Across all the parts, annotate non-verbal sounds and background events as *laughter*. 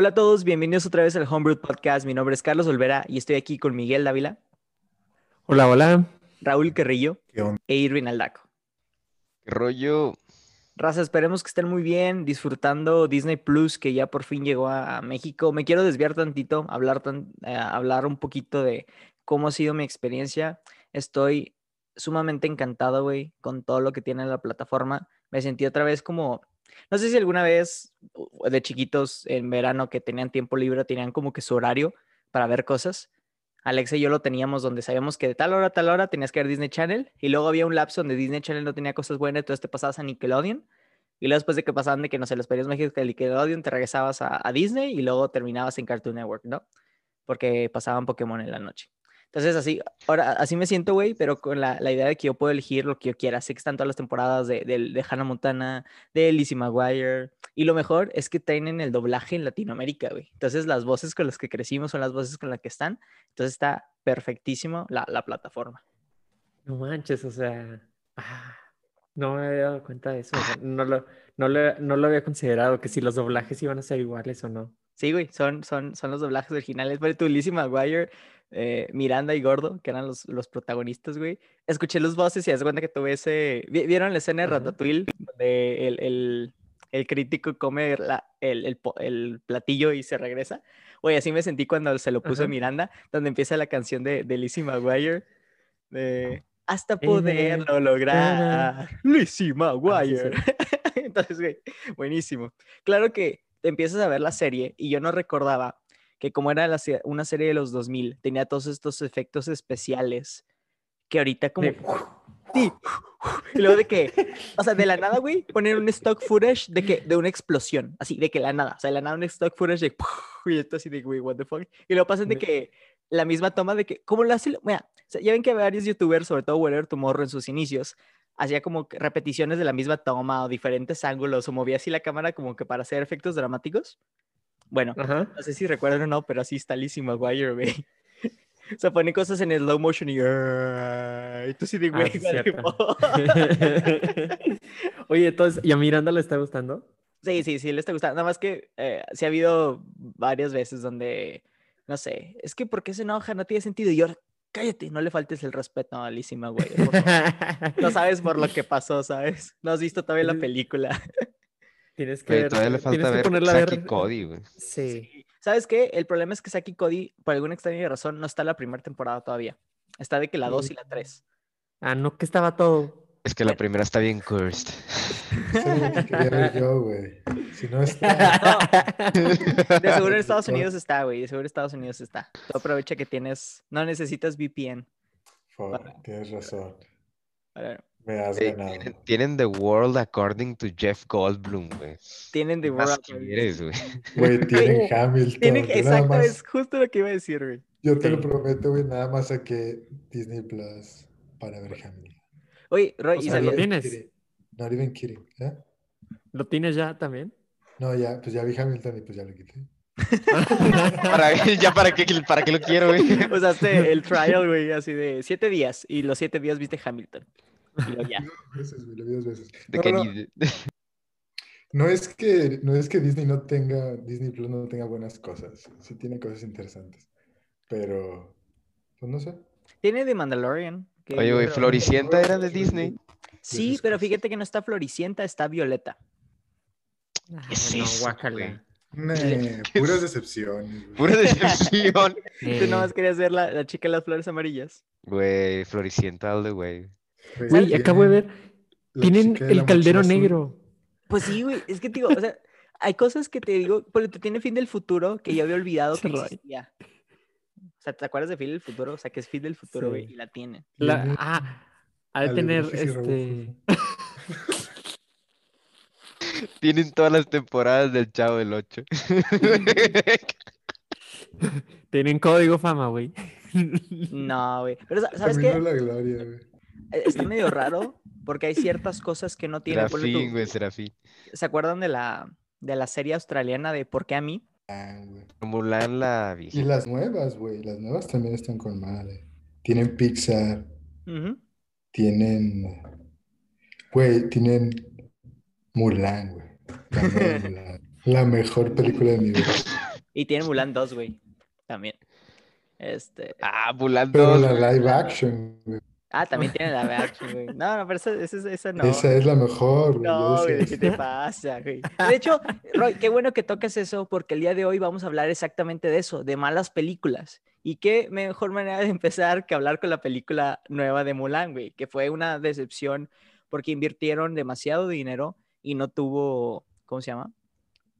Hola a todos, bienvenidos otra vez al Homebrew Podcast. Mi nombre es Carlos Olvera y estoy aquí con Miguel Dávila. Hola, hola. Raúl Carrillo e Irvin Aldaco. ¿Qué rollo? Raza, esperemos que estén muy bien, disfrutando Disney Plus, que ya por fin llegó a, México. Me quiero desviar tantito, hablar, eh, hablar un poquito de cómo ha sido mi experiencia. Estoy sumamente encantado, güey, con todo lo que tiene la plataforma. Me sentí otra vez como no sé si alguna vez de chiquitos en verano que tenían tiempo libre, tenían como que su horario para ver cosas. Alexa y yo lo teníamos donde sabíamos que de tal hora a tal hora tenías que ver Disney Channel y luego había un lapso donde Disney Channel no tenía cosas buenas, entonces te pasabas a Nickelodeon y luego después de que pasaban de que no sé, los periodos mágicos de Nickelodeon te regresabas a, a Disney y luego terminabas en Cartoon Network, ¿no? Porque pasaban Pokémon en la noche. Entonces, así, ahora, así me siento, güey, pero con la, la, idea de que yo puedo elegir lo que yo quiera. Sé que están todas las temporadas de, de, de Hannah Montana, de Lizzie McGuire. Y lo mejor es que tienen el doblaje en Latinoamérica, güey. Entonces, las voces con las que crecimos son las voces con las que están. Entonces, está perfectísimo la, la plataforma. No manches, o sea. Ah, no me había dado cuenta de eso. no, lo, no, lo, no lo había considerado, que si los doblajes iban a ser iguales o no. Sí, güey, son, son, son los doblajes originales. Pero tu Lizzie McGuire eh, Miranda y Gordo, que eran los, los protagonistas, güey. Escuché los voces y haz cuenta que tuve ese. ¿Vieron la escena de Ratatouille? Donde el, el, el crítico come la, el, el, el, platillo y se regresa. Güey, así me sentí cuando se lo puso Miranda, donde empieza la canción de, de Lizzie McGuire. De hasta poderlo lograr. Lizzie McGuire. *laughs* Entonces, güey, buenísimo. Claro que empiezas a ver la serie y yo no recordaba que como era una serie de los 2000, tenía todos estos efectos especiales que ahorita como... Sí. Y luego de que, o sea, de la nada, güey, poner un stock footage de que, de una explosión, así, de que la nada, o sea, de la nada un stock footage de, *laughs* y esto así de, güey, what the fuck. Y luego pasan de que la misma toma de que, ¿cómo lo hace? Mira, ya ven que varios youtubers, sobre todo Weller Tomorrow en sus inicios, hacía como repeticiones de la misma toma o diferentes ángulos o movía así la cámara como que para hacer efectos dramáticos. Bueno, no sé si recuerdan o no, pero así está Lizzie McGuire, güey. *laughs* O sea, pone cosas en slow motion y... y tú sí de güey. *laughs* Oye, entonces, ¿y a Miranda le está gustando? Sí, sí, sí, le está gustando. Nada más que eh, sí ha habido varias veces donde, no sé, es que ¿por qué se enoja? No tiene sentido. Y yo, cállate, no le faltes el respeto a Lizzie McGuire. *laughs* no sabes por lo que pasó, ¿sabes? No has visto todavía la película. Tienes que, todavía le falta ver ponerla Saki Cody, güey. Sí. ¿Sabes qué? El problema es que Saki Cody, por alguna extraña razón, no está en la primera temporada todavía. Está de que la 2 y la 3. Ah, no, que estaba todo. Es que la primera está bien cursed. *laughs* Sí, quería ver yo, güey. Si no está. De *laughs* seguro en Estados Unidos está, güey. De seguro en Estados Unidos está. Tú aprovecha que tienes. No necesitas VPN. tienes razón. Ver. Me has ganado. Tienen, tienen, The World According to Jeff Goldblum, güey. Tienen The World quieres, güey. Güey, *laughs* tienen Hamilton. Tienen, exacto, más, es justo lo que iba a decir, güey. Yo te sí. lo prometo, güey, nada más saqué Disney Plus para ver Hamilton. Oye, Roy, o sea, ¿y ¿lo tienes? Not even kidding, ¿eh? ¿Lo tienes ya también? No, ya, pues ya vi Hamilton y pues ya lo quité. *laughs* para, ya para qué, para qué lo quiero, güey. *laughs* Usaste el trial, güey, así de siete días y los siete días viste Hamilton. Y lo ya. *laughs* Dos veces, güey, lo vi dos veces. De no, que no, ni... *laughs* no, es que, no es que Disney no tenga, Disney Plus no tenga buenas cosas. Sí tiene cosas interesantes. Pero, pues no sé. Tiene de Mandalorian. Que Oye, güey, Floricienta era de Disney. Sí, pero fíjate que no está Floricienta, está Violeta. ¿Qué es eso, guácala. Nee, puras decepciones. Güey. Pura *laughs* decepción. Tú nomás querías ser la, la, chica de las flores amarillas. Güey, Floricienta all the way. Güey, acabo de ver. Tienen el caldero negro. Pues sí, güey. Es que, digo, o sea, hay cosas que te digo, porque te tiene fin del futuro que yo había olvidado que *laughs* existía. O sea, ¿te acuerdas de Fin del Futuro? O sea, que es Fin del Futuro, güey, sí. y la tiene. La, ah, ha de tener este. *laughs* Tienen todas las temporadas del Chavo del 8. *laughs* Tienen código fama, güey. No, güey. Pero, ¿sabes qué? La gloria, güey. Está medio *laughs* raro porque hay ciertas cosas que no tiene. Serafín, güey, Serafín. ¿Se acuerdan de la, de la serie australiana de ¿Por qué a mí? Ah, güey. Mulan la vieja. Y las nuevas, güey. Las nuevas también están con madre. Tienen Pixar. Uh -huh. Tienen. Güey, tienen Mulan, güey. *laughs* Mulan. La mejor película de mi vida. Y tiene Mulan 2, güey. También. Este. Ah, Mulan Pero 2. la güey. live action, güey. Ah, *laughs* también tiene la action, güey. No, no, pero esa, esa, esa no. Esa es la mejor, güey. No, güey, ¿qué te pasa, güey? De hecho, Roy, qué bueno que toques eso, porque el día de hoy vamos a hablar exactamente de eso, de malas películas. Y qué mejor manera de empezar que hablar con la película nueva de Mulan, güey, que fue una decepción porque invirtieron demasiado dinero y no tuvo, ¿cómo se llama?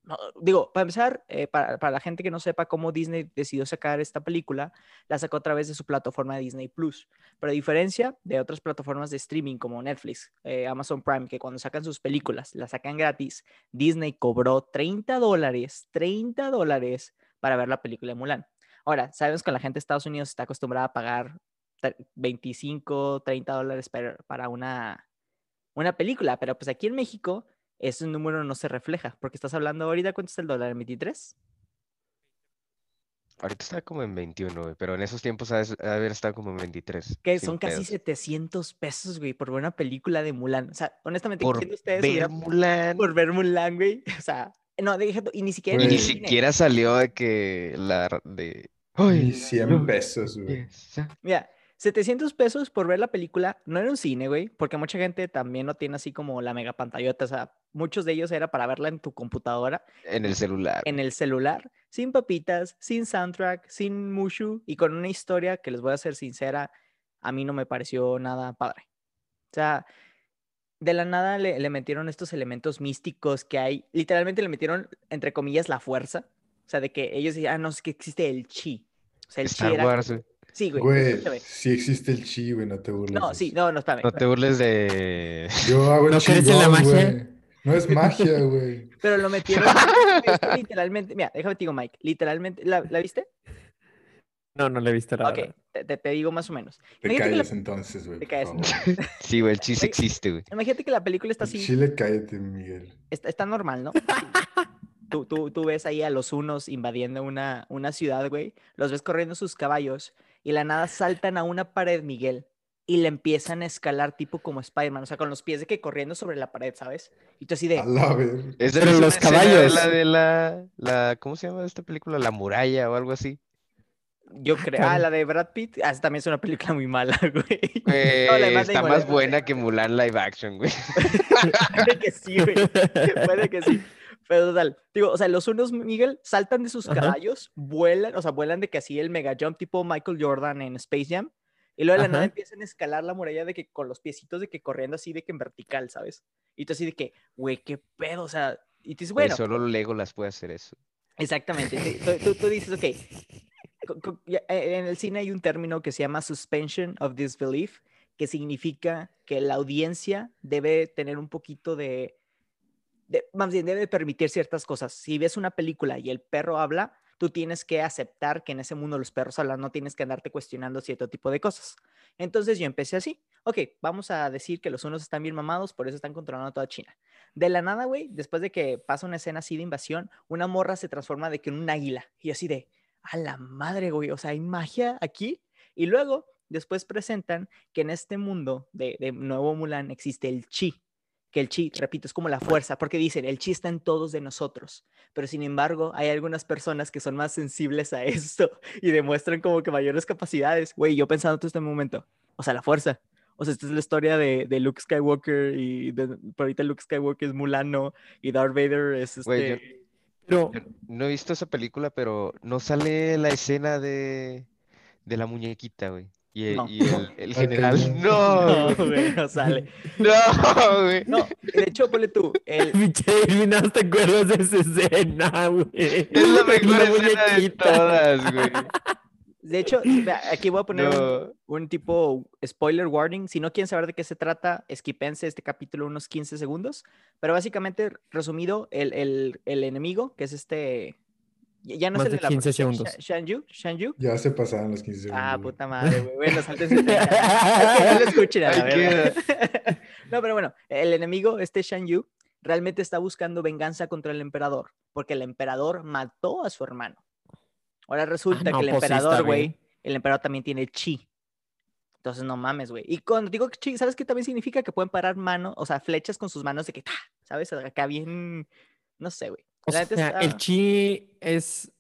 No, digo, para empezar, eh, para, para la gente que no sepa cómo Disney decidió sacar esta película, la sacó a través de su plataforma Disney Plus. Pero a diferencia de otras plataformas de streaming como Netflix, eh, Amazon Prime, que cuando sacan sus películas las sacan gratis, Disney cobró 30 dólares, 30 dólares para ver la película de Mulan. Ahora, sabemos que la gente de Estados Unidos está acostumbrada a pagar tre- 25, 30 dólares para, para una, una película, pero pues aquí en México ese número no se refleja, porque estás hablando ahorita, ¿cuánto es el dólar? ¿23? Ahorita está como en 21, güey, pero en esos tiempos ha de ha de haber estado como en 23. Que son casi pedos. 700 pesos, güey, por ver una película de Mulan. O sea, honestamente, Por ¿quién de ustedes ver Mulan. por ver Mulan, güey? *laughs* O sea, no, deja y ni siquiera Y en ni siquiera salió de que la de. Ay, 100 no, pesos, güey. Mira, 700 pesos por ver la película, no era un cine, güey, porque mucha gente también no tiene así como la mega pantallota, o sea, muchos de ellos era para verla en tu computadora, En el celular. en el celular, sin papitas, sin soundtrack, sin mushu y con una historia que les voy a ser sincera, a mí no me pareció nada padre. O sea, de la nada le, le metieron estos elementos místicos que hay, literalmente le metieron, entre comillas, la fuerza, o sea, de que ellos decían, ah, no, es que existe el chi. O sea, el chi era... Wars. Sí, güey. Güey, escúchame. sí existe el chi, güey, no te burles. No, sí, no, no, espérame. No te burles de. Yo hago el ¿No crees en la magia? güey. No es magia, *laughs* güey. Pero lo metieron es que literalmente. Mira, déjame te digo, Mike. Literalmente. ¿La, la viste? No, no le he visto la Ok, te, te- te digo más o menos. Te Imagínate la- entonces, güey. Te calles. *laughs* Sí, güey, el chis Oye, existe, güey. Imagínate que la película está así. Chile, cállate, Miguel. Está, está normal, ¿no? *laughs* Tú, tú, tú ves ahí a los unos invadiendo una, una ciudad, güey. Los ves corriendo sus caballos y la nada saltan a una pared, Miguel. Y le empiezan a escalar tipo como Spider-Man. O sea, con los pies de que corriendo sobre la pared, ¿sabes? Y tú así de. Es de los caballos. La de la, la. ¿Cómo se llama esta película? La muralla o algo así. Yo creo. Ah, la de Brad Pitt. Ah, también es una película muy mala, *laughs* güey. Eh, No, la está más buena que Mulan live action, güey. *laughs* Puede que sí, güey. Puede que sí. Pero total, digo, o sea, los unos, Miguel, saltan de sus Ajá. caballos, vuelan, o sea, vuelan de que así el mega jump tipo Michael Jordan en Space Jam. Y luego de la nada Ajá. empiezan a escalar la muralla de que con los piecitos de que corriendo así de que en vertical, ¿sabes? Y tú así de que, güey, qué pedo, o sea, y tú dices, bueno, solo Lego las puede hacer eso. Exactamente. *laughs* Tú, tú- tú dices, ok, eh, en el cine hay un término que se llama suspension of disbelief, que significa que la audiencia debe tener un poquito de, más bien, debe permitir ciertas cosas. Si ves una película y el perro habla, tú tienes que aceptar que en ese mundo los perros hablan, no tienes que andarte cuestionando cierto tipo de cosas. Entonces yo empecé así. Ok, vamos a decir que los unos están bien mamados, por eso están controlando toda China. De la nada, güey, después de que pasa una escena así de invasión, una morra se transforma de que en un águila. Y así de, a la madre, güey, o sea, hay magia aquí. Y luego, después presentan que en este mundo de, de Nuevo Mulan existe el chi. Que el chi, repito, es como la fuerza, porque dicen, el chi está en todos de nosotros. Pero sin embargo, hay algunas personas que son más sensibles a *laughs* esto y demuestran como que mayores capacidades. Güey, yo pensando todo este momento, o sea, la fuerza. O sea, esta es la historia de, de Luke Skywalker y de, por ahorita Luke Skywalker es Mulano y Darth Vader es este... Yo- Pero, Yo no he visto esa película, pero no sale la escena de, de la muñequita, güey. Y, No. y el, *laughs* el general. no. *laughs* No, No, güey. no sale. *laughs* No, güey. No, de hecho, ponle tú, el, pinche ¿no te acuerdas de esa escena, güey? Es la mejor La escena de muñequita. todas, güey. de hecho, aquí voy a poner un, No. un tipo spoiler warning. Si no quieren saber de qué se trata, esquipense este capítulo unos 15 segundos. Pero básicamente, resumido, el, el, el enemigo, que es este... Ya no Más de la 15 profecía, segundos. Sha- Shanyu, Shanyu. Ya se pasaron los 15 segundos. Ah, puta madre, güey. Bueno, *laughs* que no lo escuchen a la. *laughs* No, pero bueno, el enemigo, este Shan Yu, realmente está buscando venganza contra el emperador, porque el emperador mató a su hermano. Ahora resulta no, que el pues emperador, güey, el emperador también tiene chi. Entonces no mames, güey. Y cuando digo chi, ¿sabes qué también significa? Que pueden parar manos, o sea, flechas con sus manos de que, ¡ta! ¿sabes? Acá bien, no sé, güey. O La sea, el está- chi es,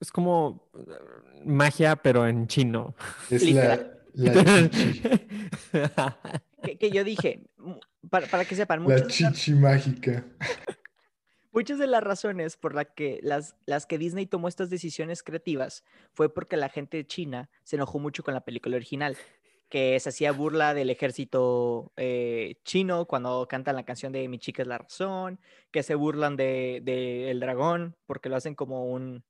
es como eh, magia, pero en chino. Es Literal. la, la chichi, *laughs* Que, que yo dije, para, para que sepan, la muchas, de las- chichi mágica. *laughs* muchas de las razones por las que, las, las que Disney tomó estas decisiones creativas fue porque la gente de China se enojó mucho con la película original, que se hacía burla del ejército eh, chino cuando cantan la canción de Mi chica es la razón, que se burlan de, de El dragón porque lo hacen como un,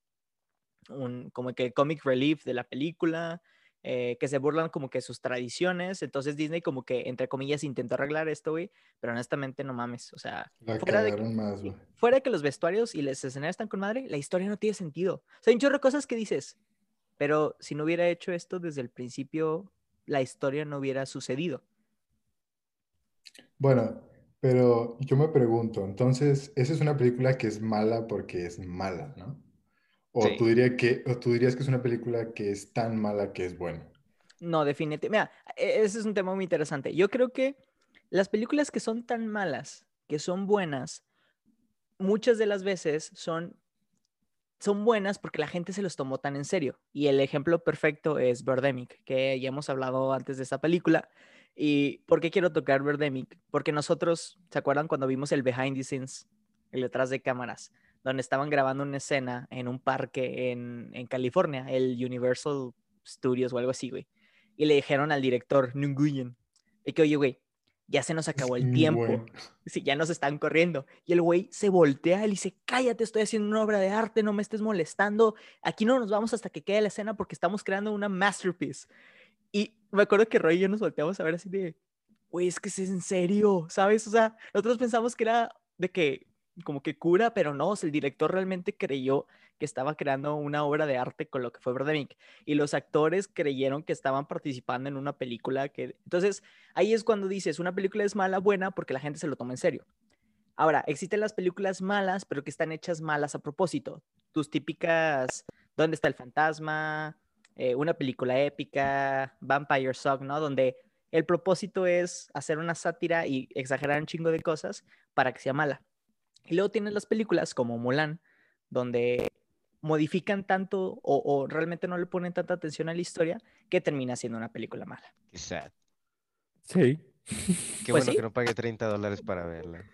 un como que comic relief de la película, eh, que se burlan como que sus tradiciones, entonces Disney como que entre comillas intentó arreglar esto, güey, pero honestamente no mames, o sea, fuera de, que- más, fuera de que los vestuarios y las escenarios están con madre, la historia no tiene sentido. O sea, hay un chorro de cosas que dices, pero si no hubiera hecho esto desde el principio, la historia no hubiera sucedido. Bueno, pero yo me pregunto, entonces, esa es una película que es mala porque es mala, ¿no? O Sí. tú diría que, o tú dirías que es una película que es tan mala que es buena. No, definitivamente. Mira, e- ese es un tema muy interesante. Yo creo que las películas que son tan malas, que son buenas, muchas de las veces son, son buenas porque la gente se los tomó tan en serio. Y el ejemplo perfecto es Birdemic, que ya hemos hablado antes de esta película. ¿Y por qué quiero tocar Birdemic? Porque nosotros, ¿se acuerdan cuando vimos el behind the scenes, el detrás de cámaras, donde estaban grabando una escena en un parque en, en California, el Universal Studios o algo así, güey? Y le dijeron al director, Nguyen, y que, oye, güey, ya se nos acabó el tiempo. bueno. *laughs* Sí, ya nos están corriendo. Y el güey se voltea y le dice, cállate, estoy haciendo una obra de arte, no me estés molestando. Aquí no nos vamos hasta que quede la escena porque estamos creando una masterpiece. Y me acuerdo que Roy y yo nos volteamos a ver así de, güey, es que es en serio, ¿sabes? O sea, nosotros pensamos que era de que, como que cura, pero no, o sea, el director realmente creyó que estaba creando una obra de arte con lo que fue Birdemic. Y los actores creyeron que estaban participando en una película que... Entonces, ahí es cuando dices, una película es mala, buena, porque la gente se lo toma en serio. Ahora, existen las películas malas, pero que están hechas malas a propósito. Tus típicas, ¿dónde está el fantasma? Eh, una película épica, Vampire Song, ¿no? Donde el propósito es hacer una sátira y exagerar un chingo de cosas para que sea mala. Y luego tienes las películas como Mulan, donde modifican tanto o, o realmente no le ponen tanta atención a la historia que termina siendo una película mala. Qué sad. Sí. Qué Pues bueno sí. que no pagué 30 dólares para verla.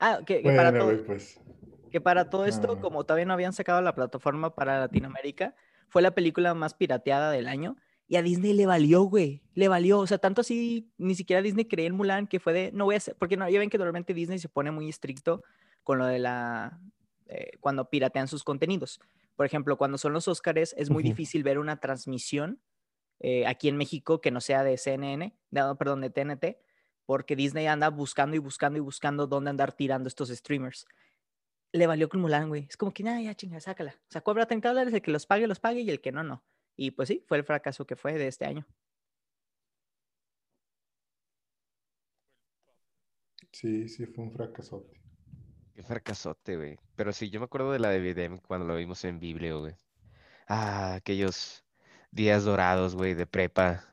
Ah, que, que para Bueno, todo, güey, pues. que para todo esto, Ah. como todavía no habían sacado la plataforma para Latinoamérica, fue la película más pirateada del año. Y a Disney le valió, güey. Le valió. O sea, tanto así, ni siquiera Disney creía en Mulan, que fue de, no voy a hacer, porque no, ya ven que normalmente Disney se pone muy estricto con lo de la, eh, cuando piratean sus contenidos. Por ejemplo, cuando son los Óscares, es muy difícil ver una transmisión eh, aquí en México que no sea de CNN, de- perdón, de TNT, porque Disney anda buscando y buscando y buscando dónde andar tirando estos streamers. Le valió con Mulan, güey. Es como que, nada, ya chinga, sácala. O sea, cobra 30 dólares, el que los pague, los pague y el que no, no. Y pues sí, fue el fracaso que fue de este año. Sí, sí, fue un fracasote. Qué fracasote, güey. Pero sí, yo me acuerdo de la de Birdemic cuando lo vimos en Biblio, güey. Ah, aquellos días dorados, güey, de prepa.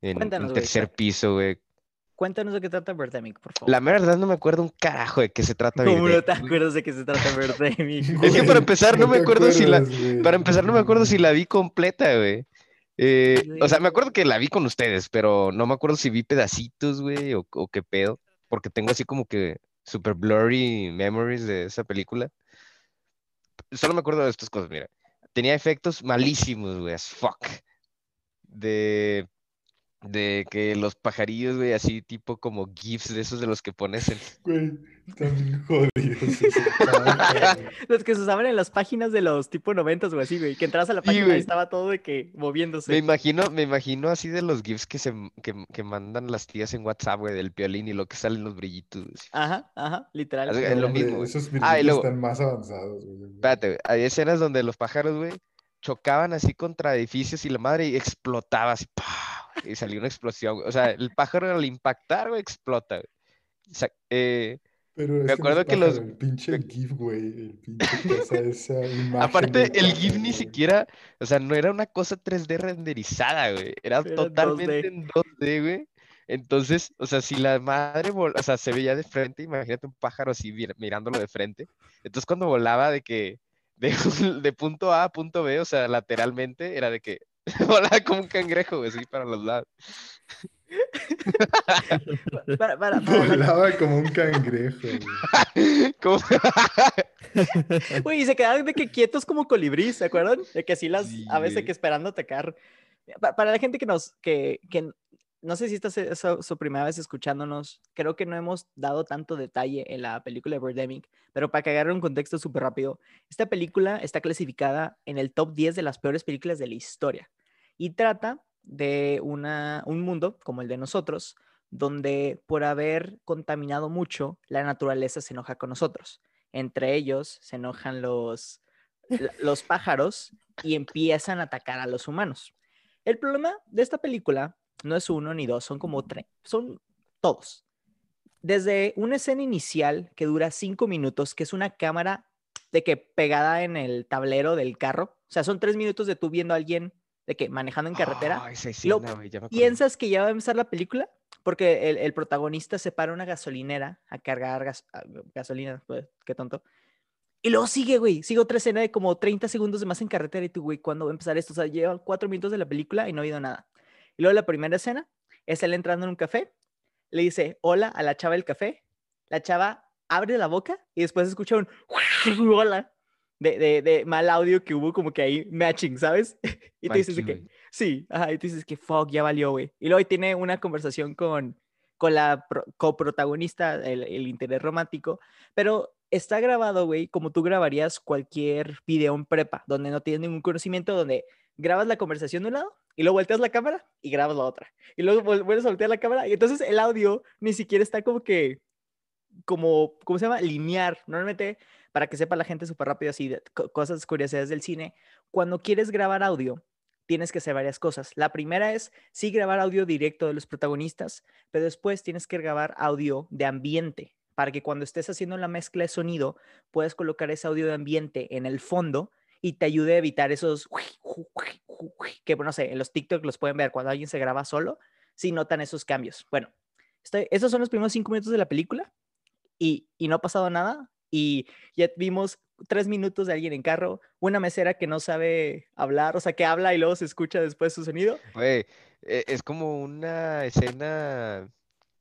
En Cuéntanos, un tercer piso, güey. Cuéntanos de qué trata Birdemic, por favor. La verdad no me acuerdo un carajo de qué se trata ¿Cómo no te acuerdas de qué se trata Birdemic? *laughs* Es que para empezar no me acuerdo si la- güey. Para empezar, no me acuerdo si la vi completa, güey. Eh, o sea, me acuerdo que la vi con ustedes, pero no me acuerdo si vi pedacitos, güey, o, o qué pedo. Porque tengo así como que super blurry memories de esa película. Solo me acuerdo de estas cosas, mira. Tenía efectos malísimos, güey, as fuck. De, de que los pajarillos, güey, así tipo como GIFs de esos de los que pones en... *laughs* están jodidos. *laughs* Los que se usaban en las páginas de los tipo 90 o así, güey. Que entras a la Sí, página y estaba todo de que Me moviéndose. imagino, me imagino así de los GIFs que, se, que, que mandan las tías en WhatsApp, güey, del piolín y lo que salen los brillitos. güey. Ajá, ajá, literal. Así- es lo mismo, güey. Esos Ah, brillitos luego- están más avanzados, güey. Espérate, güey, hay escenas donde los pájaros, güey, chocaban así contra edificios y la madre y explotaba así, ¡pah! y salió una explosión, güey. O sea, el pájaro al impactar, güey, explota, güey. O sea, eh, Pero es me acuerdo que los- El pinche GIF, güey. El pinche cosa, esa *laughs* imagen. aparte, el GIF ni siquiera, o sea, no era una cosa 3D renderizada, güey. Era Era totalmente 2D. en 2D, güey. Entonces, o sea, si la madre, vol- o sea, se veía de frente, imagínate un pájaro así mir- mirándolo de frente. Entonces, cuando volaba de que, de, *laughs* de punto A a punto B, o sea, lateralmente, era de que *laughs* volaba como un cangrejo, güey, así para los lados. *laughs* Para, para, para la- Volaba como un cangrejo, güey. *laughs* Como- Güey, y se quedaban de que quietos como colibrí, ¿se acuerdan? De que así las Sí, de güey. que esperando atacar. Pa- Para la gente que nos, que, que no sé si esta es su, su primera vez escuchándonos, creo que no hemos dado tanto detalle en la película de Birdemic, pero para que agarre un contexto súper rápido, esta película está clasificada en el top 10 de las peores películas de la historia y trata de una, un mundo como el de nosotros, donde por haber contaminado mucho, la naturaleza se enoja con nosotros. Entre ellos se enojan los, los *laughs* pájaros y empiezan a atacar a los humanos. El problema de esta película no es uno ni dos, son como tres, son todos. Desde una escena inicial que dura cinco minutos, que es una cámara de que pegada en el tablero del carro, o sea, son tres minutos de tú viendo a alguien de que manejando en carretera, Ah, esa lo acordé. piensas que ya va a empezar la película porque el, el protagonista se para una gasolinera a cargar gas- gasolina, pues, qué tonto. Y luego sigue, güey, sigue otra escena de como 30 segundos de más en carretera y tú, güey, ¿cuándo va a empezar esto? O sea, llevan cuatro minutos de la película y no ha habido nada. Y luego la primera escena es él entrando en un café, le dice hola a la chava del café, la chava abre la boca y después escucha un *laughs* hola de, de, de mal audio que hubo como que ahí matching, ¿sabes? *laughs* Y tú dices que. Sí, ajá, y tú dices que fuck, ya valió, güey. Y luego tiene una conversación con, con la pro- coprotagonista, el, el interés romántico, pero está grabado, güey, como tú grabarías cualquier video en prepa, donde no tienes ningún conocimiento, donde grabas la conversación de un lado y luego volteas la cámara y grabas la otra. Y luego vuel- vuelves a voltear la cámara y entonces el audio ni siquiera está como que, como, ¿cómo se llama? Linear. Normalmente, para que sepa la gente súper rápido así, de co- cosas, curiosidades del cine, cuando quieres grabar audio, tienes que hacer varias cosas. La primera es sí grabar audio directo de los protagonistas, pero después tienes que grabar audio de ambiente para que cuando estés haciendo la mezcla de sonido puedas colocar ese audio de ambiente en el fondo y te ayude a evitar esos que no sé, en los TikTok los pueden ver cuando alguien se graba solo, si notan esos cambios. Bueno, estoy, esos son los primeros cinco minutos de la película y, y no ha pasado nada y ya vimos tres minutos de alguien en carro, una mesera que no sabe hablar, o sea, que habla y luego se escucha después su sonido. Güey, e- es como una escena,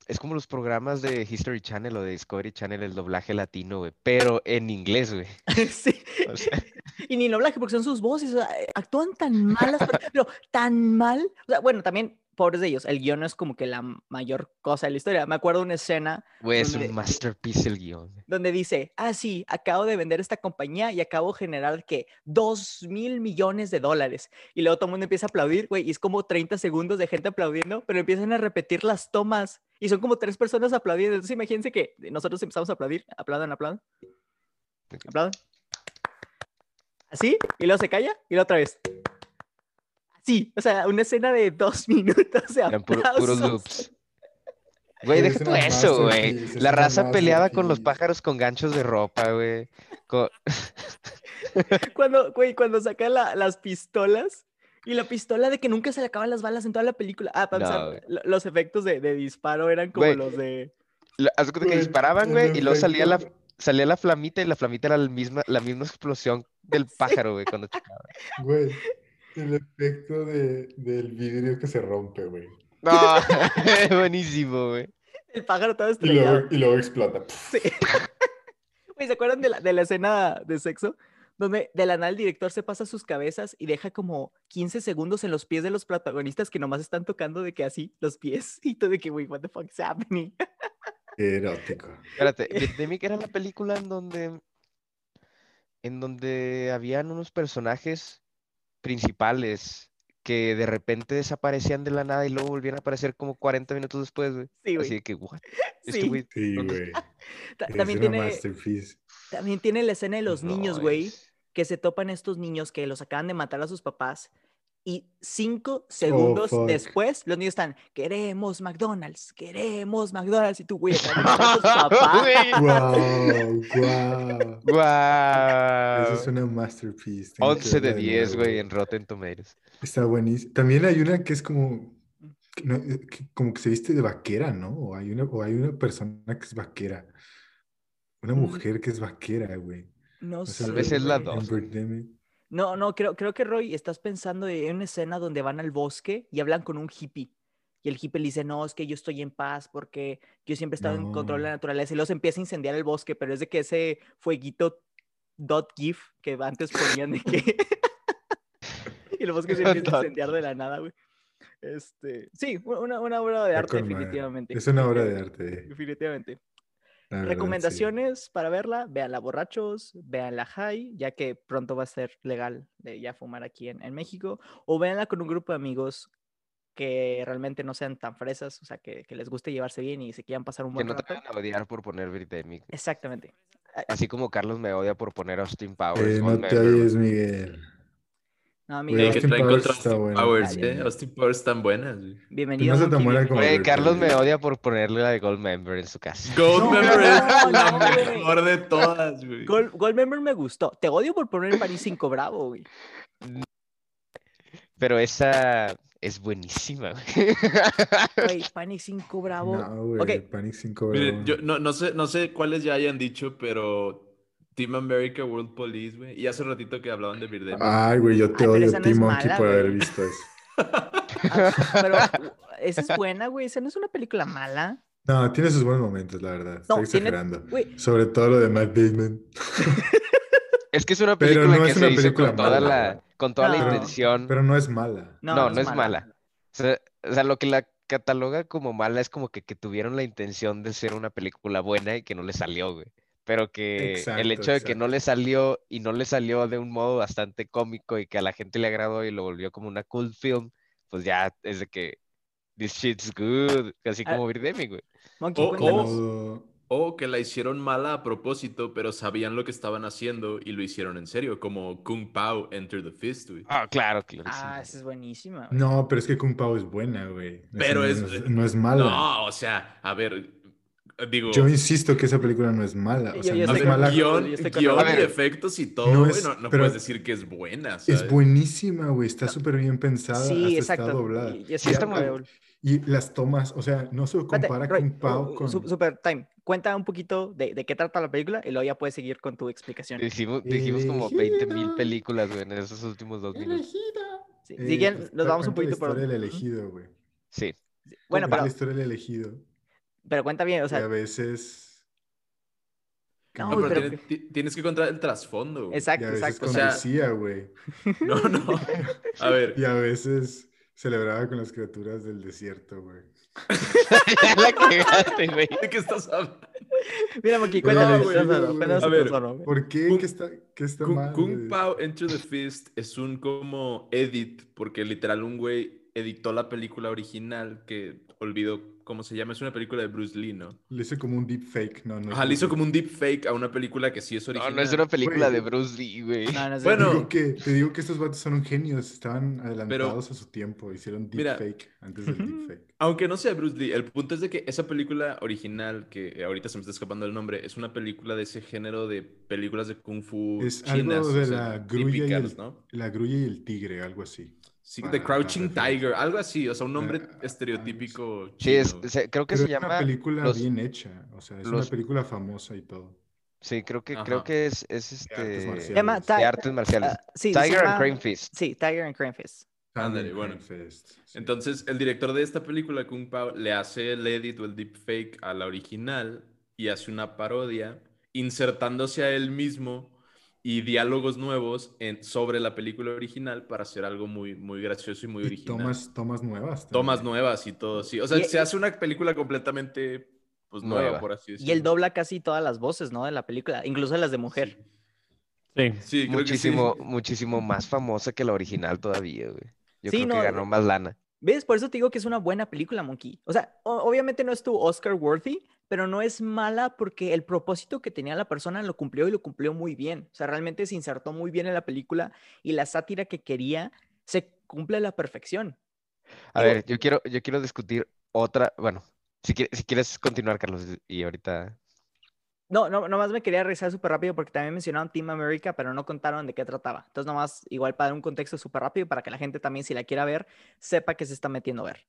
es como los programas de History Channel o de Discovery Channel, el doblaje latino, güey, pero en inglés, güey. *laughs* sí. *laughs* O sea, *laughs* Y ni doblaje, porque son sus voces, o sea, eh, actúan tan pero, pero tan mal. O sea, bueno, también, pobres de ellos, el guion no es como que la mayor cosa de la historia. Me acuerdo de una escena güey, es un masterpiece el guion. donde dice, ah, sí, acabo de vender esta compañía y acabo de generar que dos mil millones de dólares. Y luego todo el mundo empieza a aplaudir, güey, y es como 30 segundos de gente aplaudiendo, pero empiezan a repetir las tomas y son como tres personas aplaudiendo. Entonces imagínense que nosotros empezamos a aplaudir, aplaudan, aplaudan, aplaudan. Así, y luego se calla y luego otra vez. Así, o sea, una escena de dos *laughs* minutos de Eran puro- puros loops. Güey, deja tú eso, güey. La raza peleaba con los pájaros con ganchos de ropa, güey. Con- *laughs* Cuando, güey, cuando saca la- las pistolas y la pistola de que nunca se le acaban las balas en toda la película. Ah, para No, los efectos de, de disparo eran como los de. la- Haz que disparaban, güey, y luego salía la, salía la flamita y la flamita era la misma, la misma explosión del *laughs* pájaro, güey, cuando chocaba. Güey, el efecto de, del vidrio que se rompe, güey. No, *laughs* buenísimo, güey. El pájaro todo Y estrellado. luego, y luego explota. Sí. *laughs* Güey, ¿se acuerdan de la, de la escena de sexo? Donde de la nada el director se pasa sus cabezas y deja como 15 segundos en los pies de los protagonistas que nomás están tocando de que así, los pies. *laughs* Y todo de que, güey, what the fuck is happening? Erótico. Espérate, Birdemic era la película en donde en donde habían unos personajes principales que de repente desaparecían de la nada y luego volvían a aparecer como 40 minutos después, güey. Sí, Así güey. de que, what? *laughs* Este Sí. güey, Sí, ¿dónde güey. *laughs* Ta- Es También tiene, también tiene la escena de los niños, güey. es- que se topan estos niños que los acaban de matar a sus papás y cinco segundos Oh, después los niños están, queremos McDonald's, queremos McDonald's y tú, güey. *laughs* Güey. Wow, wow. ¡Guau! Esa es una masterpiece. tengo que 11 de verla 10, nuevo. güey, en Rotten Tomatoes. Está buenísimo. También hay una que es como que no, eh, que como que se viste de vaquera, ¿no? O hay una, o hay una persona que es vaquera. Una Mm. mujer que es vaquera, güey. No O sea, sé. Tal vez es la dos. No, no, creo, creo que Roy, estás pensando en una escena donde van al bosque y hablan con un hippie. Y el hippie le dice, no, es que yo estoy en paz porque yo siempre he estado en control de la naturaleza. Y luego se empieza a incendiar el bosque, pero es de que ese fueguito dot gif que antes ponían de que... *laughs* y el bosque se *laughs* empieza a incendiar de la nada, güey. Este, sí, una, una obra de arte, definitivamente. Es una obra de arte. Definitivamente. Sí. Recomendaciones para verla, véanla borrachos, véanla high, ya que pronto va a ser legal de ya fumar aquí en, en México, o véanla con un grupo de amigos que realmente no sean tan fresas, o sea, que, que les guste llevarse bien y se quieran pasar un Que buen no te rato. vayan a odiar por poner Birdemic. Exactamente. Así como Carlos me odia por poner Austin Powers. Eh, no te oyes, Miguel. No, Güey, amigos, que Austin traen Powers contra está Austin. Powers, ¿eh? güey. Austin Powers están buenas. güey. bienvenido. no se tan Monkey. buena como Güey, Birdemic. Carlos me odia por ponerle la de Goldmember en su casa. *laughs* Goldmember No, es la no, güey. mejor de todas, güey. Gold, Goldmember me gustó. Te odio por poner París 5 Bravo, güey. Pero esa es buenísima, güey. Güey, *laughs* Panic 5 Bravo. No, güey. Ok. Panic 5, Miren, yo no, no, sé, no sé cuáles ya hayan dicho, pero Team America World Police, güey. Y hace ratito que hablaban de Birdemic. Ay, güey, yo te Ay, odio, no T-Monkey, mala, por haber visto eso. Ah, pero *laughs* esa es buena, güey. Esa no es una película mala. No, tiene sus buenos momentos, la verdad. No, Estoy tiene- exagerando. Güey, Sobre todo lo de Matt Damon. *laughs* Es que es una Pero película no que es se una hizo película con toda la, con toda la intención. Pero no es mala. no, No, no es mala. O sea, o sea, lo que la cataloga como mala es como que, que tuvieron la intención de ser una película buena y que no le salió, güey. Pero que el Exacto, hecho de que no le salió y no le salió de un modo bastante cómico y que a la gente le agradó y lo volvió como una cool film, pues ya es de que this shit's good, así Ah, como Birdemic, güey. Monkey, cuéntanos. Modo- O que la hicieron mala a propósito, pero sabían lo que estaban haciendo y lo hicieron en serio, como Kung Pao Enter the Fist, güey. Ah, claro, claro. Ah, esa es buenísima. güey. No, pero es que Kung Pao es buena, güey. Pero no es- No es mala. No, o sea, a ver, digo, Yo insisto que esa película no es mala. O sea, no es con- mala. guion, con guion y efectos y todo, No es- no, no pero puedes decir que es buena, Es buenísima, güey. Está súper bien pensada. Sí, hasta exacto. está doblada. Y- y Sí, está con muy- Raúl. Y las tomas, o sea, no se Espérate, compara Roy, Kung Pao uh, con. su- Super Time, cuenta un poquito de, de qué trata la película y luego ya puedes seguir con tu explicación. Dijimos, dijimos como 20 mil películas, güey, en esos últimos dos minutos. Elegido. Sí, Eh, si nos vamos un poquito por... La historia del elegido, güey. Sí. Bueno, pero, la historia del elegido. Pero cuenta bien, o y a sea, veces. No, pero pero- tienes, ti- tienes que contar el trasfondo. güey. Y exacto, a veces exacto. o sea- conducía, güey. *laughs* No, no. A ver, Y a veces celebraba con las criaturas del desierto, güey. ya *laughs* la cagaste, güey. ¿de qué estás hablando? Mira, Monkey, No, cuéntanos, güey, cuéntanos, güey. cuéntanos A ver. ¿Por qué? Kung- ¿Qué está, qué está Kung, mal? Kung? Pao Enter the Fist es un como edit, porque literal un güey editó la película original, que olvido cómo se llama, es una película de Bruce Lee, ¿no? Le hice como un deep fake. No, no. Ajá, le hizo como un deep fake a una película que sí es No, original. no es una película Güey. de Bruce Lee, güey. No, no es Bueno. Te digo, que, te digo que estos vatos son genios, estaban adelantados a su tiempo, hicieron Mira. deepfake antes del deepfake. Aunque no sea Bruce Lee, el punto es de que esa película original, que ahorita se me está escapando el nombre, es una película de ese género de películas de kung fu Es chinas, algo de o sea, la grulla y típicas, el, ¿no? la grulla y el tigre, algo así. Sí, The Crouching. Tiger, algo así, o sea, un nombre Ah, algo estereotípico Sí, es, se- creo que Pero se es una llama. película los- bien hecha, o sea, es los- una película famosa y todo. Sí, creo que, Ajá. creo que es, es De artes este. marciales. Se llama De artes marciales. ah, sí, Tiger llama- and Crane Fist. Sí, Tiger and Crane Fist. Ándale, bueno. Fest, sí. Entonces, el director de esta película, Kung Pao, le hace el edit o el deepfake a la original y hace una parodia, insertándose a él mismo y diálogos nuevos en- sobre la película original para hacer algo muy, muy gracioso y muy Y original. tomas, tomas nuevas. Tomas nuevas y todo, sí. O sea, Y- se hace una película completamente pues, nueva, Nueva. por así Y él decirlo. dobla casi todas las voces, ¿no? De la película, incluso las de mujer. Sí. Sí, creo que sí. Muchísimo, muchísimo más famosa que la original todavía, güey. Yo Sí, creo no, que ganó más lana. ¿Ves? Por eso te digo que es una buena película, Monkey. O sea, obviamente no es tu Oscar worthy, pero no es mala porque el propósito que tenía la persona lo cumplió y lo cumplió muy bien. O sea, realmente se insertó muy bien en la película y la sátira que quería se cumple a la perfección. A Digo- ver, yo quiero, yo quiero discutir otra. Bueno, si si quieres continuar, Carlos, y ahorita. No, no, nomás me quería regresar súper rápido porque también mencionaron Team America, pero no contaron de qué trataba. Entonces, nomás, igual para dar un contexto súper rápido para que la gente también, si la quiera ver, sepa que se está metiendo a ver.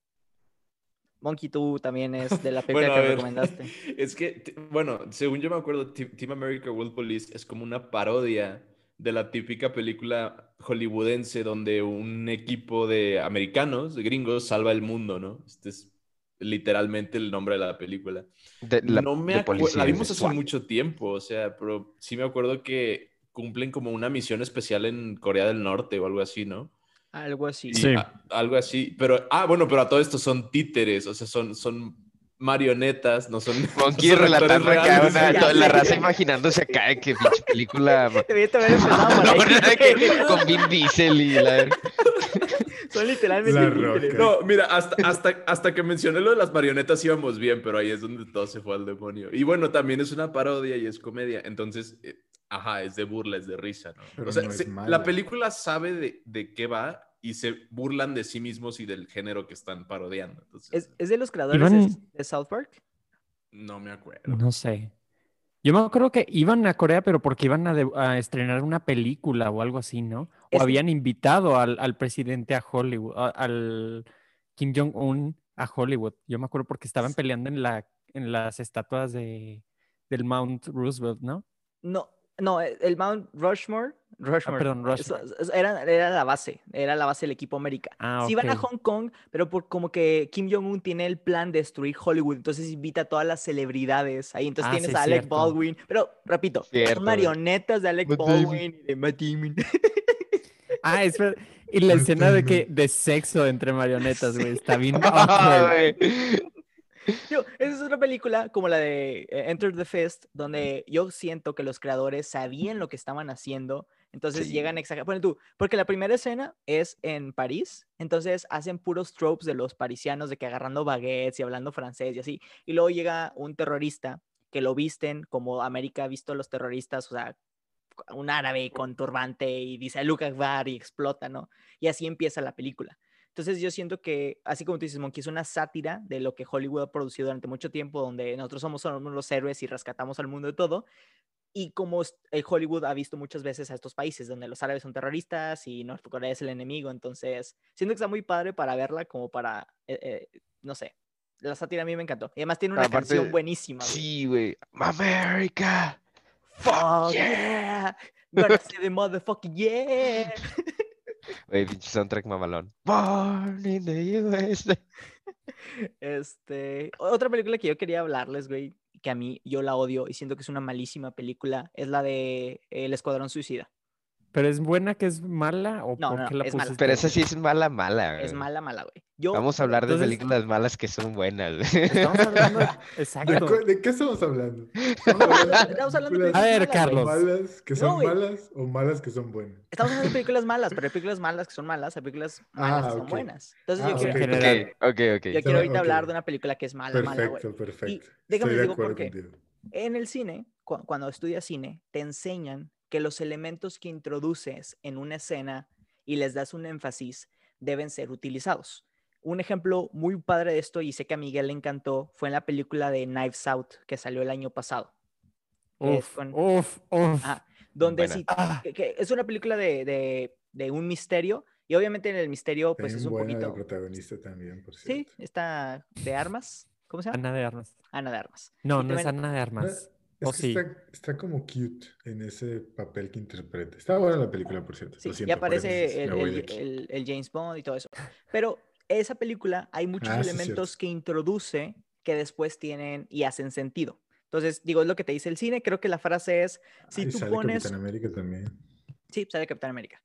Monkey, tú también es de la *laughs* película Bueno, que recomendaste. *laughs* Es que, bueno, según yo me acuerdo, Team America World Police es como una parodia de la típica película hollywoodense donde un equipo de americanos, de gringos, salva el mundo, ¿no? Este es literalmente el nombre de la película. De, la, no me de acuerdo, la vimos hace mucho tiempo, o sea, pero sí me acuerdo que cumplen como una misión especial en Corea del Norte o algo así, ¿no? Algo así. Y Sí. a- algo así, pero, ah, bueno, pero a todo esto son títeres, o sea, son, son marionetas, no son... Monkey *laughs* no relatando acá reales. una, Ya toda la raza imaginándose acá de que pinche película *laughs* *laughs* No, con Vin Diesel y la Son literalmente. No, mira, hasta, hasta, hasta que mencioné lo de las marionetas íbamos bien, pero ahí es donde todo se fue al demonio. Y bueno, también es una parodia y es comedia, entonces, eh, ajá, es de burla, es de risa, ¿no? Pero o sea, no es se- mala. la película sabe de, de qué va y se burlan de sí mismos y del género que están parodiando. Entonces, ¿Es, es de los creadores Iban- de, South Park? no me acuerdo. No sé. Yo me acuerdo que iban a Corea, pero porque iban a, de- a estrenar una película o algo así, ¿no? O Es habían invitado al, al presidente a Hollywood, a- al Kim Jong-un a Hollywood. Yo me acuerdo porque estaban peleando en la, en las estatuas de, del Mount Roosevelt, ¿no? No, no, el el Mount Rushmore. Rushmore. Ah, perdón, Rushmore. era, era la base, era la base del equipo América. Ah, Sí van a. Hong Kong, pero por como que Kim Jong-un tiene el plan de destruir Hollywood, entonces invita a todas las celebridades ahí. Entonces Ah, tienes sí, a Alec cierto. Baldwin, pero repito, Cierto, marionetas de Alec Matt Damon. Baldwin y de Matt Damon. *laughs* Ah, es ver- Y la escena de que de sexo entre marionetas, güey, está bien *laughs* awkward. Digo, esa es una película como la de eh, Enter the Fist, donde yo siento que los creadores sabían lo que estaban haciendo, entonces Sí. llegan a exagerar. Tú, porque la primera escena es en París, entonces hacen puros tropes de los parisianos de que agarrando baguettes y hablando francés y así, y luego llega un terrorista que lo visten como América ha visto a los terroristas, o sea, un árabe con turbante y dice Luke Akbar y explota, ¿no? Y así empieza la película. Entonces yo siento que, así como tú dices, Monkey, es una sátira de lo que Hollywood ha producido durante mucho tiempo, donde nosotros somos, los héroes y rescatamos al mundo de todo. Y como el Hollywood ha visto muchas veces a estos países donde los árabes son terroristas y Nortecorea es el enemigo, entonces siento que está muy padre para verla, como para, eh, eh, no sé, la sátira a mí me encantó. Y además tiene una Aparte, canción buenísima. güey. Sí, güey. America. Fuck yeah, gonna say the motherfucking yeah. *laughs* Güey, soundtrack mamalón. Born in the USA. Este, otra película que yo quería hablarles, güey, que a mí yo la odio y siento que es una malísima película, es la de El Escuadrón Suicida. ¿Pero es buena que es mala o No, por no, qué la es mala. Pero esa sí es mala, mala. Es güey. mala, mala, güey. Yo, Vamos a hablar de Entonces- películas malas que son buenas. güey. Estamos *laughs* hablando... ¿De, *laughs* Exacto. de qué estamos hablando? *laughs* Estamos hablando- estamos hablando de películas A ver, malas. Carlos. ¿Malas que son malas o malas que son buenas? Estamos hablando de películas malas, pero hay películas malas que son malas, hay películas malas Ah, que son buenas. Entonces Ah, yo quiero, ok. En general. Ok, ok, ok. yo quiero ahorita hablar de una película que es mala, mala, güey. Perfecto, perfecto. déjame Estoy les digo por qué. contigo. En el cine, cu- cuando estudias cine, te enseñan que los elementos que introduces en una escena y les das un énfasis deben ser utilizados. Un ejemplo muy padre de esto, y sé que a Miguel le encantó, fue en la película de Knives Out, que salió el año pasado. Uf, con- uf, uf. Ajá, donde sí, Ah, que- que es una película de, de- de un misterio, y obviamente en el misterio, pues Bien es un poquito... protagonista también, por Sí, está de armas. ¿Cómo se llama? Ana de Armas. Ana de armas. No, Y no es Ana de Armas. Es ¿O que sí? está, está como cute en ese papel que interpreta. Está buena la película, por cierto. Sí, Lo ya siento, aparece el, el- el- el James Bond y todo eso. Pero esa película hay muchos Ah, sí, elementos cierto. que introduce que después tienen y hacen sentido. Entonces, digo, es lo que te dice el cine. Creo que la frase es, si Ay, tú sale pones... Capitán América también. Sí, sale Capitán América.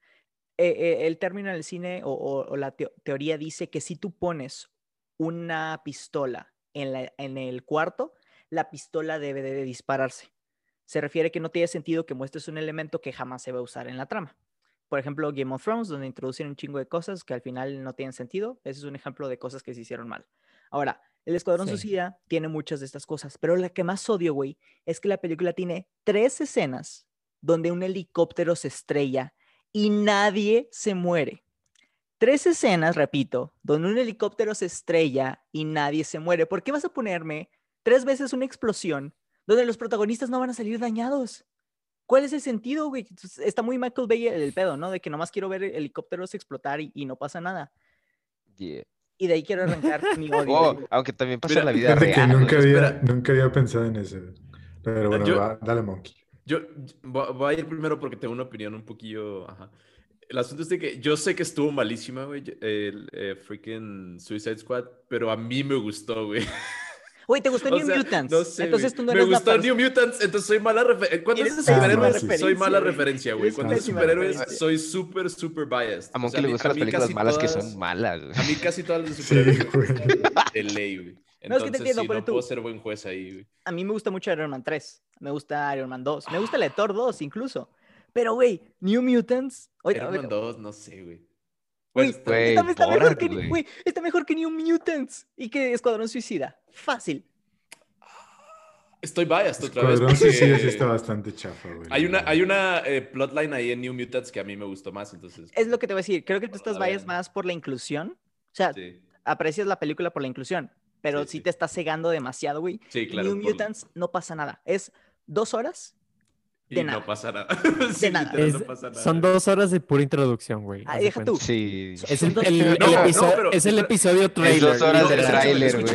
Eh, eh, el término en el cine o, o- o la teo- teoría dice que si tú pones una pistola en, la- en el cuarto, la pistola debe de dispararse. Se refiere que no tiene sentido que muestres un elemento que jamás se va a usar en la trama. Por ejemplo, Game of Thrones, donde introducen un chingo de cosas que al final no tienen sentido. Ese es un ejemplo de cosas que se hicieron mal. Ahora, el Escuadrón Sí. Suicida tiene muchas de estas cosas, pero la que más odio, güey, es que la película tiene tres escenas donde un helicóptero se estrella y nadie se muere. Tres escenas, repito, donde un helicóptero se estrella y nadie se muere. ¿Por qué vas a ponerme tres veces una explosión donde los protagonistas no van a salir dañados? ¿Cuál es el sentido, güey? Entonces, Está muy Michael Bay el, el pedo, ¿no? De que nomás quiero ver helicópteros explotar y, y no pasa nada. Yeah. Y de ahí quiero arrancar mi *laughs* odio. Oh, güey. aunque también pasa Mira, en la vida Fíjate que real. nunca había, espera. nunca había pensado en eso. Pero bueno, Yo- va, dale, Monkey. Yo voy a ir primero porque tengo una opinión un poquillo. Ajá. El asunto es de que yo sé que estuvo malísima, güey, el eh, freaking Suicide Squad, pero a mí me gustó, güey. *laughs* Güey, ¿te gustó O New sea, Mutants? no sé, Entonces tú no Me eres la gustó New Mutants, entonces soy mala referencia. Cuando es de superhéroes, soy mala referencia, güey. Cuando es pésima superhéroes, soy súper, súper biased. A O Monkey sea, le mí- gustan las películas malas que todas- son malas. güey. A mí casi todas las de *laughs* Sí, superhéroes de ley, güey. No, es que te Entonces, entiendo, sí, ponle no tú. puedo ser buen juez ahí, güey. A mí me gusta mucho Iron Man 3. Me gusta Iron Man 2. Me gusta la de Thor 2 incluso. Pero, güey, New Mutants. Oye, Iron oye, Man 2, no sé, güey. Güey, Bueno, está güey, está, está mejor que, güey. güey, está mejor que New Mutants y que Escuadrón Suicida. Fácil. Estoy biased otra vez. Escuadrón Suicida sí está bastante chafa, güey. Hay una, hay una eh, plotline ahí en New Mutants que a mí me gustó más, entonces. Es lo que te voy a decir. Creo que tú estás ver. más por la inclusión. O sea, Sí, aprecias la película por la inclusión. Pero Sí, sí, sí. te está cegando demasiado, güey. sí, claro. New por- Mutants no pasa nada. Es dos horas. Y de no nada. pasa nada. *laughs* Sí, nada. literal, Es- no pasa nada. son dos horas de pura introducción, güey. Ah, de deja cuenta. tú. Sí. Es el, No, no, episodio, pero- es el episodio Es trailer. dos horas de tráiler, güey.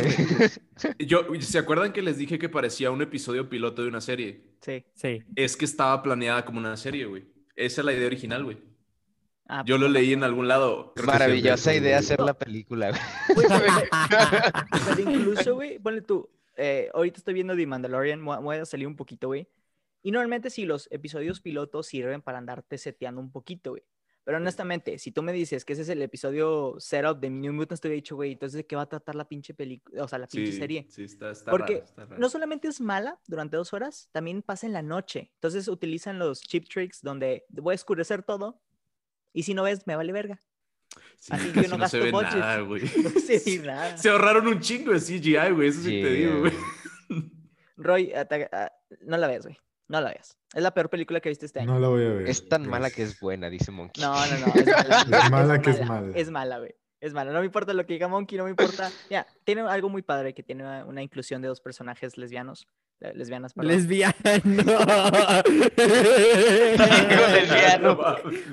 *laughs* Yo, ¿Se acuerdan que les dije que parecía un episodio piloto de una serie? Sí. Sí. Es que estaba planeada como una serie, güey. Esa es la idea original, güey. Ah, Yo lo leí en algún lado. Maravillosa idea hacer la película, güey. Güey, *laughs* pero, incluso, güey, ponle tú. eh, ahorita estoy viendo The Mandalorian. voy a salir un poquito, güey. Y normalmente sí, los episodios pilotos sirven para andarte seteando un poquito, güey. Pero honestamente, si tú me dices que ese es el episodio setup de New Mutants, te hubiera dicho, güey, entonces ¿de qué va a tratar la pinche película? O sea, la pinche Sí, serie. sí, está, está Porque raro, está raro. No solamente es mala durante dos horas, también pasa en la noche. Entonces utilizan los chip tricks donde voy a oscurecer todo. Y si no ves, me vale verga. Sí, así yo casi no no se gasto ve budget. nada, *laughs* güey. No se ve nada. Se ahorraron un chingo de CGI, güey. Eso sí te digo, güey. Roy, no la veas, güey. No la veas. Es la peor película que viste este año. No la voy a ver. Es tan mala que es buena, dice Monkey. No, no, no. Es *laughs* mala, Es mala que es mala. Es mala, güey. Es mala. No me importa lo que diga Monkey, no me importa. Ya, tiene algo muy padre que tiene una, una inclusión de dos personajes lesbianos. eh, Lesbianas, perdón. Lesbiano. lesbiano.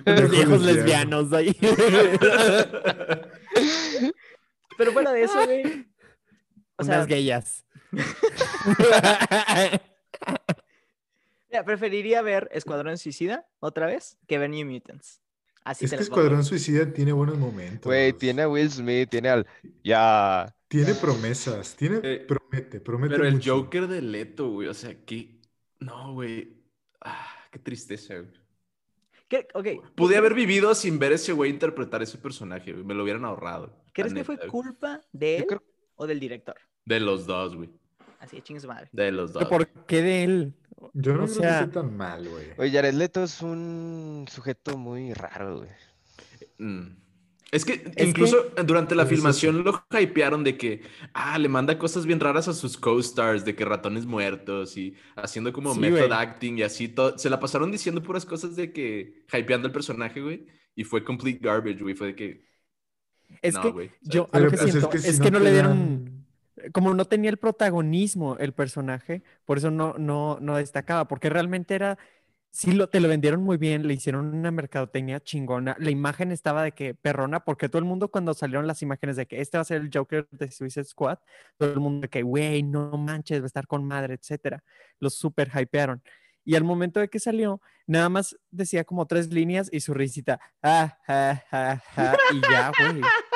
Los Viejo viejos *laughs* lesbiano. lesbianos ahí. *laughs* Pero fuera de eso, güey. O sea, Unas gayas. Mira, preferiría ver Escuadrón Suicida otra vez que ver New Mutants. Así Es que. Escuadrón Suicida tiene buenos momentos. Güey, tiene a Will Smith, tiene al. Ya. Tiene promesas. Tiene, Eh, promete, promete Pero el mucho. Joker de Leto, güey. O sea, que. No, güey. Ah, qué tristeza, güey. ¿Qué- ok, Pude haber vivido sin ver ese güey interpretar ese personaje, güey. Me lo hubieran ahorrado. ¿Crees que fue güey. culpa de él creo- o del director? De los dos, güey. Así, chingue su madre. De los dos. ¿Por qué de él? Yo no o creo sea- que esté tan mal, güey. Oye, Jared Leto es un sujeto muy raro, güey. Mm. Es que Es incluso durante la Pues sí. filmación lo hypearon de que, ah, le manda cosas bien raras a sus co-stars, de que ratones muertos y haciendo como Sí, method güey. acting y así. todo. Se la pasaron diciendo puras cosas de que, hypeando el personaje, güey. Y fue complete garbage, güey. Fue de que, Es no, que güey. yo a Pero, lo que pues, siento es que, si no, le dieron, como no tenía el protagonismo el personaje, por eso no, no, no destacaba, porque realmente era, sí lo, te lo vendieron muy bien, le hicieron una mercadotecnia chingona, la imagen estaba de que perrona, porque todo el mundo cuando salieron las imágenes de que este va a ser el Joker de Suicide Squad, todo el mundo de que, güey, no manches, va a estar con madre, etcétera, los super hypearon. Y al momento de que salió, nada más decía como tres líneas y su risita, ah, ja, ja, ja, y ya, güey. *laughs*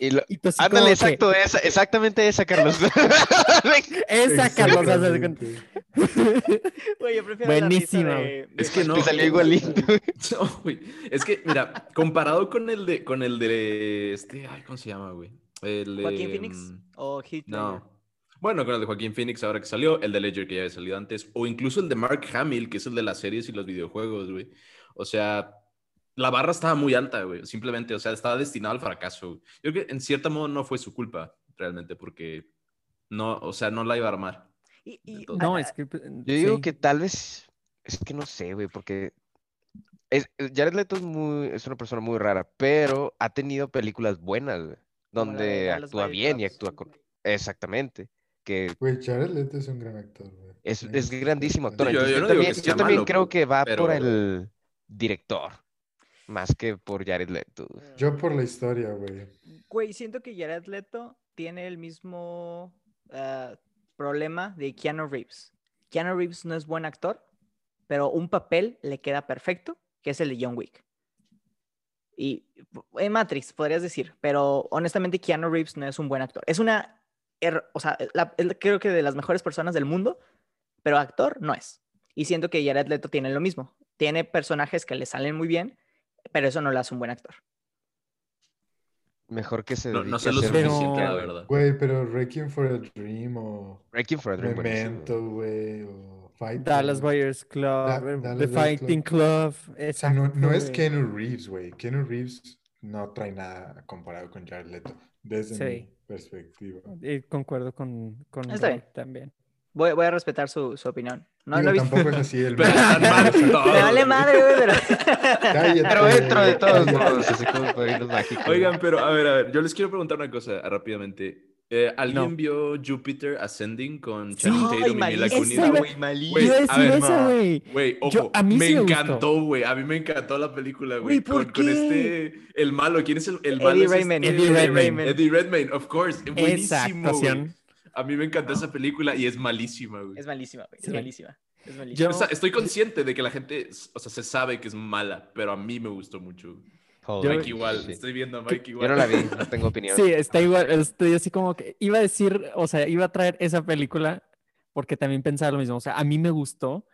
Y lo- Y así Ándale, como que, exacto, esa, exactamente esa, Carlos. *laughs* Esa, Carlos. *laughs* Güey, yo prefiero la Buenísima, de, de Es que no. Te salió igualito. *laughs* No, güey. Es que, mira, comparado con el de, con el de este, ay, ¿cómo se llama, güey? El de, Joaquín Phoenix mm, o Heath Ledger? No. Bueno, con el de Joaquín Phoenix ahora que salió, el de Ledger que ya había salido antes, o incluso el de Mark Hamill, que es el de las series y los videojuegos, güey. O sea, la barra estaba muy alta, güey. Simplemente, o sea, estaba destinado al fracaso. güey. Yo creo que en cierto modo no fue su culpa, realmente, porque no, o sea, no la iba a armar. Y, y- Entonces- No, es que. Yo digo sí. que tal vez. Es que no sé, güey, porque. Es, Jared Leto es, muy, es una persona muy rara, pero ha tenido películas buenas, güey, donde actúa bien y actúa con. Exactamente. Que Güey, Jared Leto es un gran actor, güey. es, grandísimo actor. Yo- yo entonces no yo digo que también, sea yo también malo, creo que va por el director. Más que por Jared Leto. Yo por la historia, güey. Güey, siento que Jared Leto tiene el mismo ah, problema de Keanu Reeves. Keanu Reeves no es buen actor, pero un papel le queda perfecto, que es el de John Wick. Y en Matrix, podrías decir, pero honestamente Keanu Reeves no es un buen actor. Es una, her- o sea, la- creo que de las mejores personas del mundo, pero actor no es. Y siento que Jared Leto tiene lo mismo. Tiene personajes que le salen muy bien, pero eso no le hace un buen actor. Mejor que se No, no a sé lo suficiente, la verdad. Güey, pero Requiem for a Dream o Requiem for a Dream. Memento, güey, o Fight Dallas. Buyers Club, Da- eh, Dallas The Fighting Club. O sea, no, no es exacto. Keanu Reeves, güey. Keanu Reeves no trae nada comparado con Jared Leto, desde Sí. mi perspectiva. Eh, concuerdo con, con Está bien. también. Voy, voy a respetar su, su opinión. No, Digo, no he visto- tampoco es así el *laughs* Pero mal *laughs* Me vale madre, güey, pero... *laughs* Cállate, Pero dentro de todos modos, así como padrinos mágicos. güey. Oigan, pero a ver, a ver, yo les quiero preguntar una cosa rápidamente. Eh, ¿Alguien No. vio Jupiter Ascending con Sí. Channing Ay, Tatum y Mila Kunis? Esa güey. Güey, ojo, Yo- a mí me sí me encantó, güey. A mí me encantó la película, güey. Güey, ¿por con, con este, el malo. ¿Quién es el, el Eddie malo? Es Redmayne, este- Eddie Redmayne. Eddie Redmayne, of course. Esa Buenísimo, güey. actuación. A mí me encantó esa película y es malísima, güey. Es malísima, güey. Es Sí. malísima. Es malísima. Yo- O sea, estoy consciente de que la gente, o sea, se sabe que es mala, pero a mí me gustó mucho. Joder, Mike igual, sí. estoy viendo a Mike Yo igual. no la vi, no tengo opinión. Sí, está igual. Estoy así como que iba a decir, o sea, iba a traer esa película porque también pensaba lo mismo. O sea, a mí me gustó.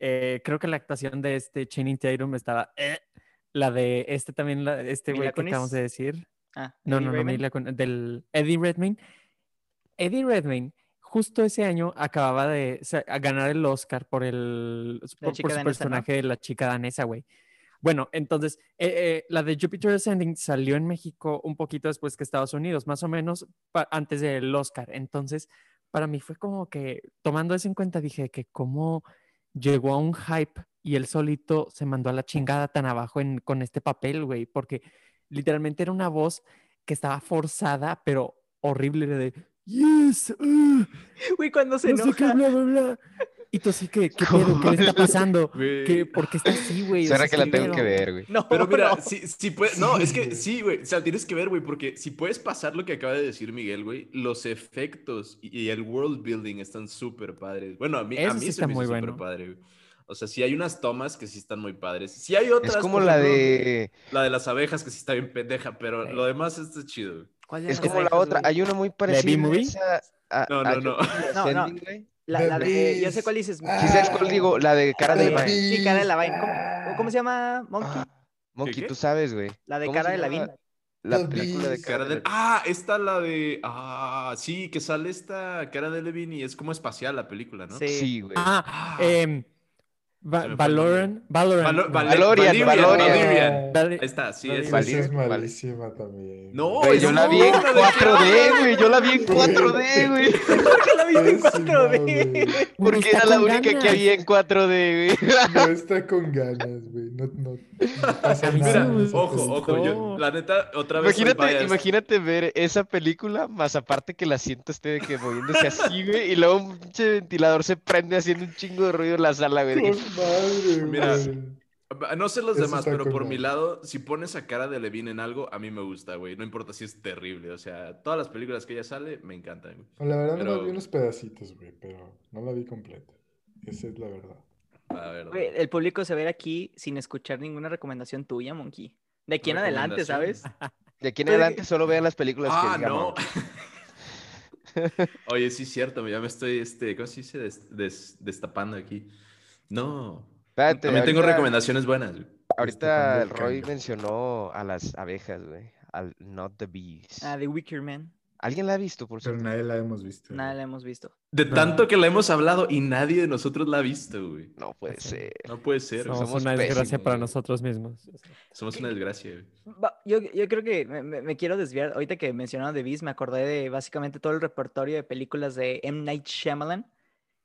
Eh, creo que la actuación de este Channing Tatum estaba. eh. La de este también, la, este ¿Mila güey que acabamos de decir. Ah, No, Eddie no, no, Kun- del Eddie Redmayne. Eddie Redmayne, justo ese año acababa de o sea, a ganar el Oscar por el por, su danesa, ¿no? personaje de la chica danesa, güey. Bueno, entonces, eh, eh, la de Jupiter Ascending salió en México un poquito después que Estados Unidos, más o menos antes del Oscar. Entonces, para mí fue como que, tomando eso en cuenta, dije que cómo llegó a un hype y él solito se mandó a la chingada tan abajo en, con este papel, güey, porque literalmente era una voz que estaba forzada, pero horrible de yes, Güey, cuando se no sé qué, enoja. bla, bla, bla. Y tú así que, ¿qué *laughs* pedo? ¿Qué le está pasando? ¿Qué, ¿Por qué está así, güey? O Será sea, que la ¿qué tengo que ver, güey. No, Pero mira, no. si, si puedes, no, es que sí, güey, o sea, tienes que ver, güey, porque si puedes pasar lo que acaba de decir Miguel, güey, los efectos y, y el world building están súper padres. Bueno, a mí, a mí sí se me hizo súper bueno. padre, güey. O sea, sí hay unas tomas que sí están muy padres. Sí hay otras. Es como la ejemplo, de. La de las abejas que sí está bien pendeja, pero Sí. lo demás está chido. Güey. ¿Cuál de Es como la otra. güey? Hay una muy parecida. esa- a- No, no, *laughs* no. No, no. La, de, ya sé cuál dices. ¿sabes cuál digo? La de cara de Levine. sí, cara de Lavine. ¿Cómo, cómo se llama? Monkey. Ah, Monkey, qué? tú sabes, güey. La de ¿Cómo cara de Lavín. La película de cara Cara de de... Ah, esta la de... Ah, sí, que sale esta cara de Levin y es como espacial la película, ¿no? Sí. Sí, güey. Ah, Ah. Va- Valorant, Valorant. Valo- no, Vale- Valorian, Valorian. Valerian. Vale- Ahí está, sí, es. Esa es malísima también. No, Güey, yo la vi en una de 4D, güey. Yo la vi en 4D, güey. ¿Por qué la viste en Pésima, 4D? güey. Porque era la única que había en 4D, güey. No está con ganas, güey. No, no, no pasa A mí sí nada. me en gustó. esa Ojo, ojo, yo, la neta, otra vez. Imagínate, imagínate ver esa película, más aparte que el asiento esté de que moviéndose así, güey, y luego un pinche ventilador se prende haciendo un chingo de ruido en la sala, güey. Madre, Mira. No sé los Eso demás, pero por mi lado, si pones a cara de Levine en algo, a mí me gusta, güey. No importa si es terrible. O sea, todas las películas que ella sale, me encantan, güey. La verdad no pero- vi unos pedacitos, güey, pero no la vi completa. Esa es la verdad. La verdad. Güey, el público se ve aquí sin escuchar ninguna recomendación tuya, Monkey. De aquí en adelante, ¿sabes? De aquí en adelante solo vean las películas Ah, que diga no. *laughs* Oye, sí es cierto, ya me estoy, este, ¿cómo se dice? Des- des- destapando aquí. No. Espérate, También tengo ahorita- recomendaciones buenas. güey. Ahorita el el Roy mencionó a las abejas, güey. Al Not the Bees. Ah, The Wicker Man. ¿Alguien la ha visto, por Pero cierto? nadie la hemos visto. Nada güey. la hemos visto. De tanto que la hemos hablado y nadie de nosotros la ha visto, güey. No puede Sí. ser. No puede ser. Somos, somos una desgracia pésimos, para güey. nosotros mismos. Somos una desgracia, güey. Yo, yo creo que me, me- me quiero desviar. Ahorita que mencionaron The Beast, me acordé de básicamente todo el repertorio de películas de M. Night Shyamalan.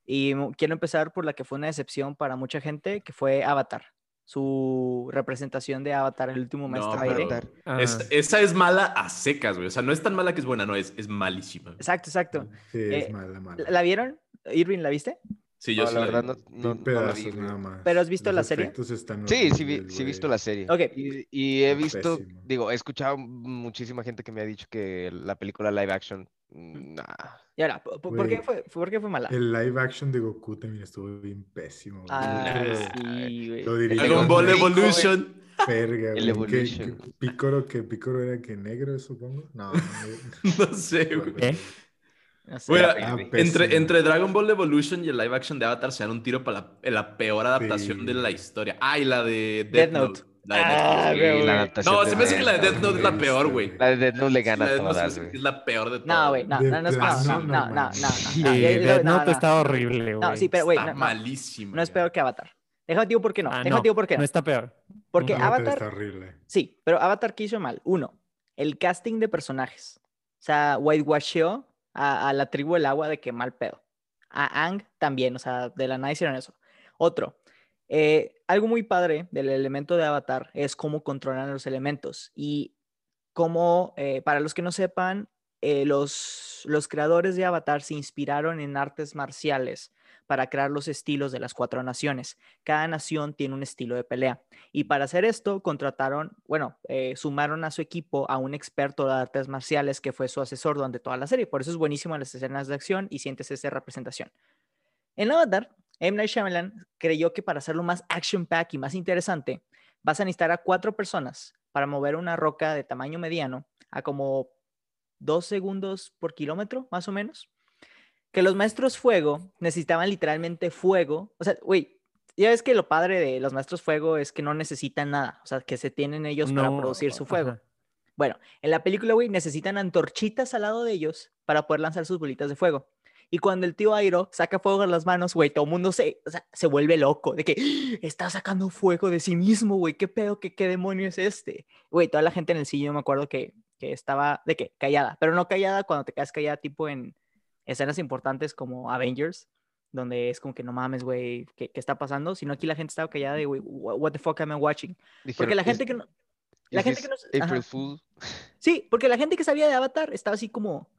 Y quiero empezar por la que fue una decepción para mucha gente, que fue Avatar. Su representación de Avatar, el último maestro No, aire. pero- Ah, Es- esa es mala a secas, güey. O sea, no es tan mala que es buena, no, es, es malísima. güey. Exacto, exacto. Sí, Eh, es mala, mala. ¿La, la vieron? Irving, ¿la viste? Sí, yo No, sí la la verdad vi. no, Vi no, no la pedazos vi, güey. nada más. ¿Pero has visto Los la serie? están Sí, sí vi, sí he visto la serie. Ok. Y, y he visto, pésimo. digo, he escuchado muchísima gente que me ha dicho que la película live action, nah. Y ahora, ¿por, por- qué fue, por qué fue mala? El live action de Goku también estuvo bien pésimo. güey. Ah, sí, güey. lo Dragon Ball. Evolution. Verga, El güey. ¿Qué- Evolution. qué- Picoro, que Picoro era que negro, supongo. No, no, No *laughs* sé, güey. ¿Qué? No sé. Ah, pésimo. Entre, entre Dragon Ball Evolution y el live action de Avatar se dan un tiro para la, la peor adaptación Sí. de la historia. Ah, y la de Death Death Note. Note. La de Ah, Netflix. La adaptación No, de se me hace que la de Death Note es la peor, güey. La de Death Note le La gana de a todas, hace que güey. es la peor de No, todas. güey, no, no, no es No, no no, no, no, no. No, Death no, Note no. está horrible, güey. No, sí, pero güey, Está no, no, malísima. no es peor que Avatar. Déjame te digo por qué no. Ah, Déjame no, te digo por qué no no. está peor. Porque No, Avatar Avatar, está horrible. sí, pero Avatar ¿qué hizo mal? Uno, el casting de personajes. O sea, whitewasheó a, la tribu del agua de que mal pedo. A Ang también, o sea, de la nada hicieron eso. Otro, eh, algo muy padre del elemento de Avatar es cómo controlan los elementos y cómo, eh, para los que no sepan, eh, los, los creadores de Avatar se inspiraron en artes marciales para crear los estilos de las cuatro naciones. Cada nación tiene un estilo de pelea. Y para hacer esto, contrataron, bueno, eh, sumaron a su equipo a un experto de artes marciales que fue su asesor durante toda la serie. Por eso es buenísimo en las escenas de acción y sientes esa representación. En Avatar, M. Night Shyamalan creyó que para hacerlo más action-pack y más interesante, vas a necesitar a cuatro personas para mover una roca de tamaño mediano a como dos segundos por kilómetro, más o menos. Que los maestros fuego necesitaban literalmente fuego. O sea, güey, ya ves que lo padre de los maestros fuego es que no necesitan nada. O sea, que se tienen ellos para producir su fuego. ajá. Bueno, en la película, güey, necesitan antorchitas al lado de ellos para poder lanzar sus bolitas de fuego. Y cuando el tío Airo saca fuego en las manos, güey, todo el mundo se, o sea, se vuelve loco de que "¡Ah! está sacando fuego de sí mismo, güey, qué pedo, qué, qué demonio es este. Güey, toda la gente en el sillón me acuerdo que, que estaba, de que, callada, pero no callada cuando te quedas callada, tipo en escenas importantes como Avengers, donde es como que no mames, güey, ¿qué, qué está pasando? Sino aquí la gente estaba callada de, güey, "Wha- what the fuck am I watching? Porque Dijeron, la "Is- gente que no... La gente que no... April Fool. Sí, porque la gente que sabía de Avatar estaba así como,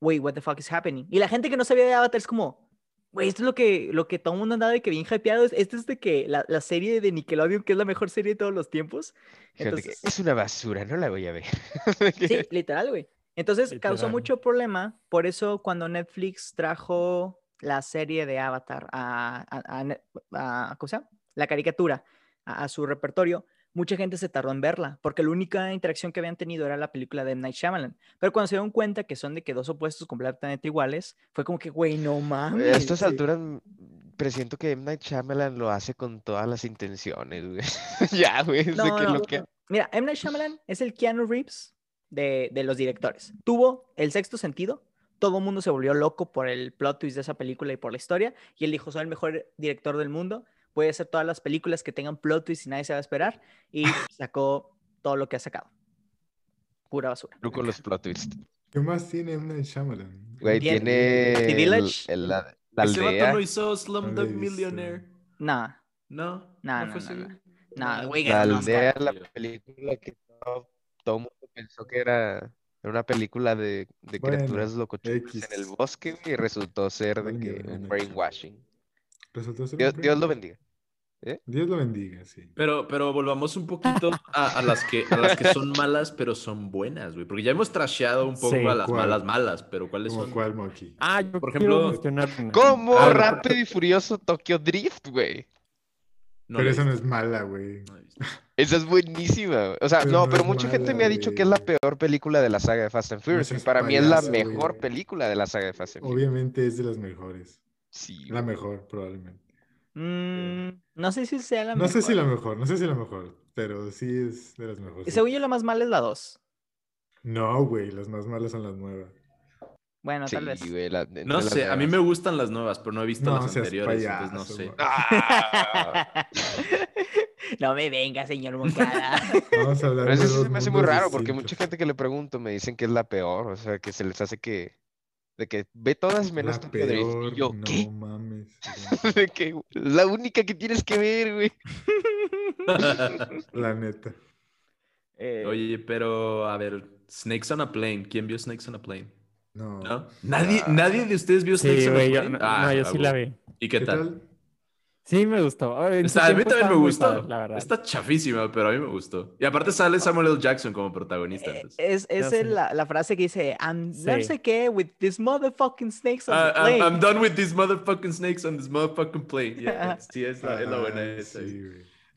wait, what the fuck is happening? Y la gente que no sabía de Avatar es como, güey, esto es lo que, lo que todo el mundo andaba de que bien hypeado. es- Esto es de que la, la serie de Nickelodeon, que es la mejor serie de todos los tiempos. Entonces, es una basura, no la voy a ver. *laughs* sí, literal, güey. Entonces causó mucho problema. Por eso cuando Netflix trajo la serie de Avatar a, a- a a- ¿cómo se llama? La caricatura a, su repertorio, mucha gente se tardó en verla, porque la única interacción que habían tenido era la película de M. Night Shyamalan. Pero cuando se dieron cuenta que son de que dos opuestos completamente iguales, fue como que, güey, no mames. A estas sí. alturas presiento que M. Night Shyamalan lo hace con todas las intenciones, güey. *laughs* ya, güey, No, que no, lo que... Mira, M. Night Shyamalan es el Keanu Reeves de, de los directores. Tuvo el sexto sentido. Todo el mundo se volvió loco por el plot twist de esa película y por la historia. Y él dijo, soy el mejor director del mundo. Voy a hacer todas las películas que tengan plot twist y nadie se va a esperar. Y *laughs* sacó todo lo que ha sacado. Pura basura. Tú con los plot twists. ¿Qué más tiene M. Night Shyamalan? Güey, Tiene- tiene The el- Village. el- la, la Ese vato aldea, no hizo No Slumdog visto. Millionaire. Nah, No, No, no, no, no. güey? nah, No, güey, la aldea, la película que todo, todo mundo pensó que era, era una película de, de Bueno, criaturas locochonas en el bosque, y resultó ser de que un brainwashing. Resultó ser un Dios, Dios lo bendiga. Dios lo bendiga, sí. Pero, pero volvamos un poquito a, a las que, a las que son malas, pero son buenas, güey. Porque ya hemos trasheado un poco Sí. a las ¿Cuál? malas malas, pero ¿cuáles ¿Como son? cuál, Moki? Ah, yo Por ejemplo. Como A ver, Rápido y Furioso Tokyo Drift, güey. No Pero esa no es mala, güey. no. Esa es buenísima. güey. O sea, Pero no, pero mucha gente me ha dicho que es la peor película de la saga de Fast and Furious. Y para mí es la mejor película de la saga de Fast and Furious. Obviamente es de las mejores. Sí, La mejor, probablemente. Mm, no sé si sea la No sé si mejor. la mejor, no sé si la mejor, pero sí es de las mejores. Según yo, la más mala es la 2. No, güey, las más malas son las nuevas. Bueno, Sí, tal vez. güey, la- de- No sé, a mí me gustan las nuevas, pero no he visto No las anteriores, entonces no sé. Ah, *laughs* no me venga, señor Moncada. *laughs* Vamos a hablar pero eso sí me hace muy raro porque mucha gente que le pregunto me dicen que es la peor. O sea, que se les hace que. De que ve todas menos La Drift. peor, Y yo, no ¿qué? mames. *laughs* De que la única que tienes que ver, güey. La neta. Eh, Oye, pero a ver, Snakes on a Plane. ¿Quién vio Snakes on a Plane? No. ¿No? ¿Nadie, Ah. ¿nadie de ustedes vio Snakes Sí, on a güey, yo, Plane? no, Ah, no, yo ah, sí la vi. ¿Y qué, ¿Qué tal? tal? Sí, me gustó. En su Está- a mí también me gustó. padre, la verdad. Está chafísima, pero a mí me gustó. Y aparte sale Samuel L. Jackson como protagonista. Eh, entonces. Es, es el- la, la frase que dice, I'm no Sí. sé qué, with these motherfucking snakes on Ah, the plane. I'm done with these motherfucking snakes on this motherfucking plane. Yeah, *laughs* sí, es la, es la buena Ah, esa. sí.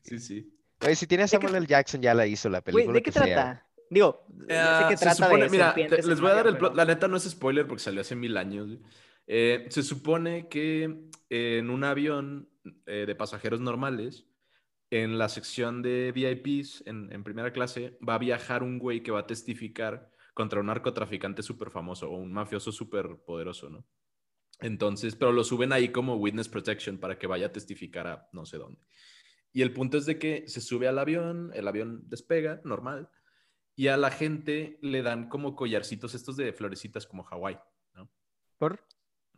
Sí, sí. Oye, si tiene a ¿De qué- Samuel L. Jackson, ya la hizo la película. ¿de qué que sea. Digo, ya sé Ah, que trata supone- de mira, te- les voy a dar el plot. pero- La neta no es spoiler porque salió hace mil años. Eh, se supone que en un avión eh, de pasajeros normales, en la sección de VIPs, en, en primera clase, va a viajar un güey que va a testificar contra un narcotraficante súper famoso o un mafioso súper poderoso, ¿no? Entonces, pero lo suben ahí como witness protection para que vaya a testificar a no sé dónde. Y el punto es de que se sube al avión, el avión despega, normal, y a la gente le dan como collarcitos estos de florecitas como Hawái, ¿no? ¿Por?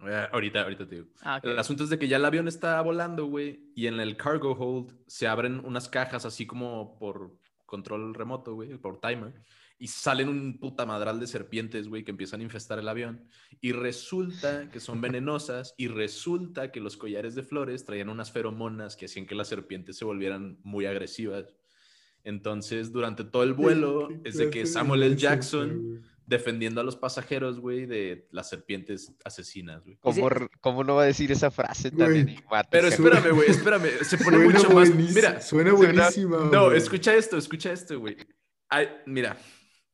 Eh, ahorita, ahorita te digo. Ah, ok. El asunto es de que ya el avión está volando, güey, y en el cargo hold se abren unas cajas así como por control remoto, güey, por timer, y salen un puta madral de serpientes, güey, que empiezan a infestar el avión. Y resulta que son venenosas, y resulta que los collares de flores traían unas feromonas que hacían que las serpientes se volvieran muy agresivas. Entonces, durante todo el vuelo, ¿Qué es de que Samuel L. Jackson defendiendo a los pasajeros, güey, de las serpientes asesinas, güey. ¿Cómo, cómo no va a decir esa frase tan enigmática? Pero espérame, güey, espérame. Se pone Suena mucho más. Mira, suena suena- buenísima. no, escucha esto, escucha esto, güey. Ay, mira,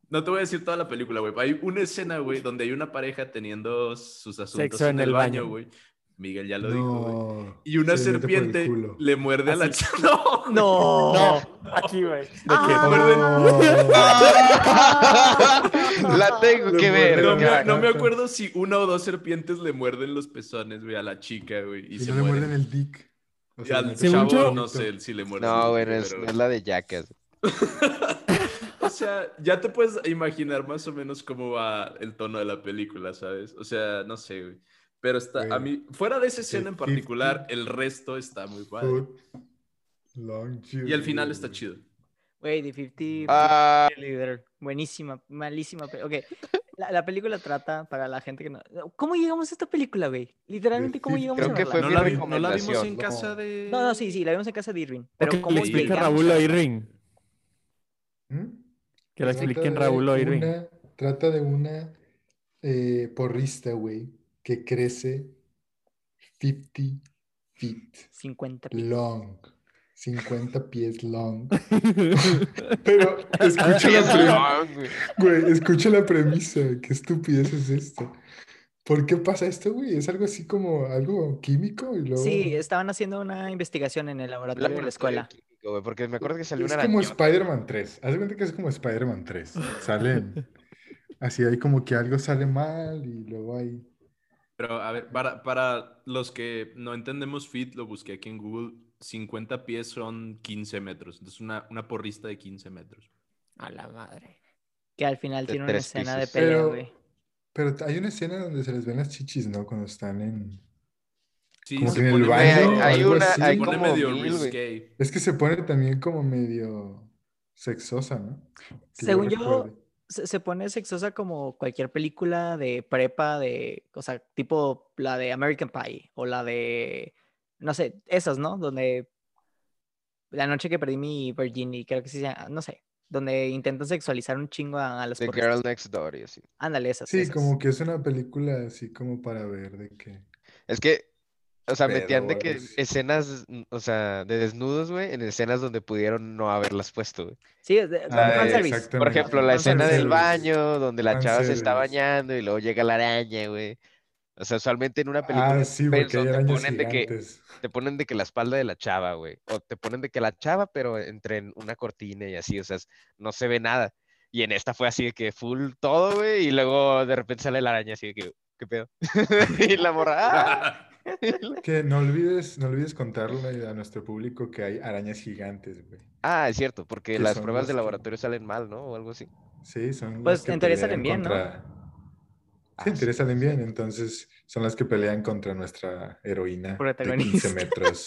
no te voy a decir toda la película, güey. Hay una escena, güey, donde hay una pareja teniendo sus asuntos Sexo en, en el baño. güey. Miguel ya lo dijo, güey. No, Y una serpiente le muerde a la Así. chica. *laughs* No. No. No, aquí, güey. Ah. Oh. *laughs* La tengo que ver. No me, no me acuerdo si una o dos serpientes le muerden los pezones, güey, a la chica, güey. Y, Y se no le mueren. muerden el dick. O Y sea, al le Según chavo, yo- no sé si le muerden. No, el güey, no es, pero- no es la de Jackass. *laughs* O sea, ya te puedes imaginar más o menos cómo va el tono de la película, ¿sabes? O sea, no sé, güey. Pero está, a mí, fuera de esa escena en 50. particular, el resto está muy padre. Long Y al final está chido. Güey, The 50 Ah. Buenísima, malísima. Ok, la, la película trata para la gente que no... ¿Cómo llegamos a esta película, güey? Literalmente, ¿cómo llegamos Creo a que fue ¿No la, vi- no la vimos en no. casa de...? No, no, sí, sí, la vimos en casa de Irving. Pero que ¿cómo le explique llegamos Raúl a- Irving. ¿Mm? Que Trata expliquen Raúl o Irving. una- Trata de una eh, porrista, güey, que crece 50 feet 50 pi- long. 50 pies long. *laughs* Pero escucha la, es güey. escucha la premisa. Qué estupidez es esto. ¿Por qué pasa esto, güey? Es algo así como algo químico y luego... Sí, estaban haciendo una investigación en el laboratorio de la escuela. químico, güey, porque me acuerdo que salió Es una como arañota. Spider-Man 3. Haz de cuenta que es como Spider-Man 3. Salen. *laughs* Así hay como que algo sale mal y luego hay. Pero, a ver, para, para los que no entendemos fit, lo busqué aquí en Google. 50 pies son 15 metros. Entonces, una, una porrista de 15 metros. A la madre. Que al final De tiene una escena de pelea, Pero- güey. Pero hay una escena donde se les ven las chichis, ¿no? Cuando están en. Sí, Como se que en el baño hay algo una- hay pone como medio mil. Es que se pone también como medio sexosa, ¿no? Que Según yo. Se, se pone sexosa como cualquier película de prepa de, o sea, tipo la de American Pie o la de, no sé, esas, ¿no? Donde la noche que perdí mi virginity, creo que sí, no sé, donde intentan sexualizar un chingo a, a los The. Girl Next Door y así. Ándale, esas. Sí, esas. como que es una película así como para ver de que. Es que, o sea, Pedo metían de que escenas, mm, o sea, de desnudos, güey, en escenas donde pudieron no haberlas puesto, güey. Sí, es de, Ah, fanservice. Por ejemplo, la escena del baño, donde la chava se está bañando y luego llega la araña, güey. O sea, usualmente en una película Ah, sí, te ponen de que, te ponen de que la espalda de la chava, güey. O te ponen de que la chava, pero entre en una cortina y así, o sea, no se ve nada. Y en esta fue así de que full todo, güey, y luego de repente sale la araña así de que, ¿qué pedo? *laughs* y la morra, ¡ah! *laughs* *laughs* Que no olvides, no olvides contarle a nuestro público que hay arañas gigantes, güey. Ah, es cierto, porque Que las pruebas de que- laboratorio salen mal, ¿no? O algo así. Sí, son Pues, las que en teoría salen bien, ¿no? Sí, en Ah, teoría sí, salen bien, entonces son las que pelean contra nuestra heroína de 15 Protagonista. *laughs* metros.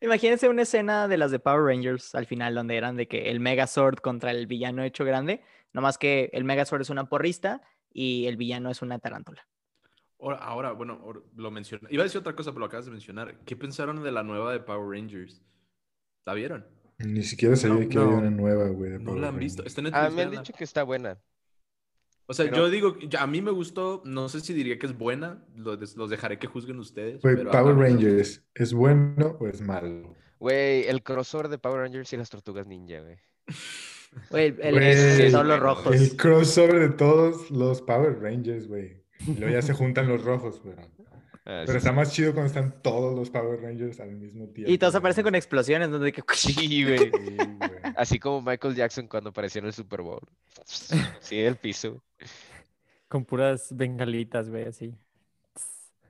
Imagínense una escena de las de Power Rangers al final, donde eran de que el Megazord contra el villano hecho grande, nomás que el Megazord es una porrista y el villano es una tarántula. Ahora, ahora, bueno, lo mencioné. Iba a decir otra cosa, pero lo acabas de mencionar. ¿Qué pensaron de la nueva de Power Rangers? ¿La vieron? Ni siquiera sabía No, que había no. una nueva, güey. No la han visto. Está en Ah, me han dicho que está buena. O sea, pero- yo digo, a mí me gustó, no sé si diría que es buena, los dejaré que juzguen ustedes. Güey, pero Power Rangers, ¿es bueno o es malo? Güey, el crossover de Power Rangers y las tortugas ninja, güey. Güey, el, los el- rojos. El crossover de todos los Power Rangers, güey. Y luego ya se juntan los rojos, pero, Ah, pero sí, está más chido cuando están todos los Power Rangers al mismo tiempo. Y todos aparecen con explosiones, ¿no? De que... *laughs* Sí, güey. Sí, güey. Así como Michael Jackson cuando apareció en el Super Bowl. Sí, del piso. Con puras bengalitas, güey, así.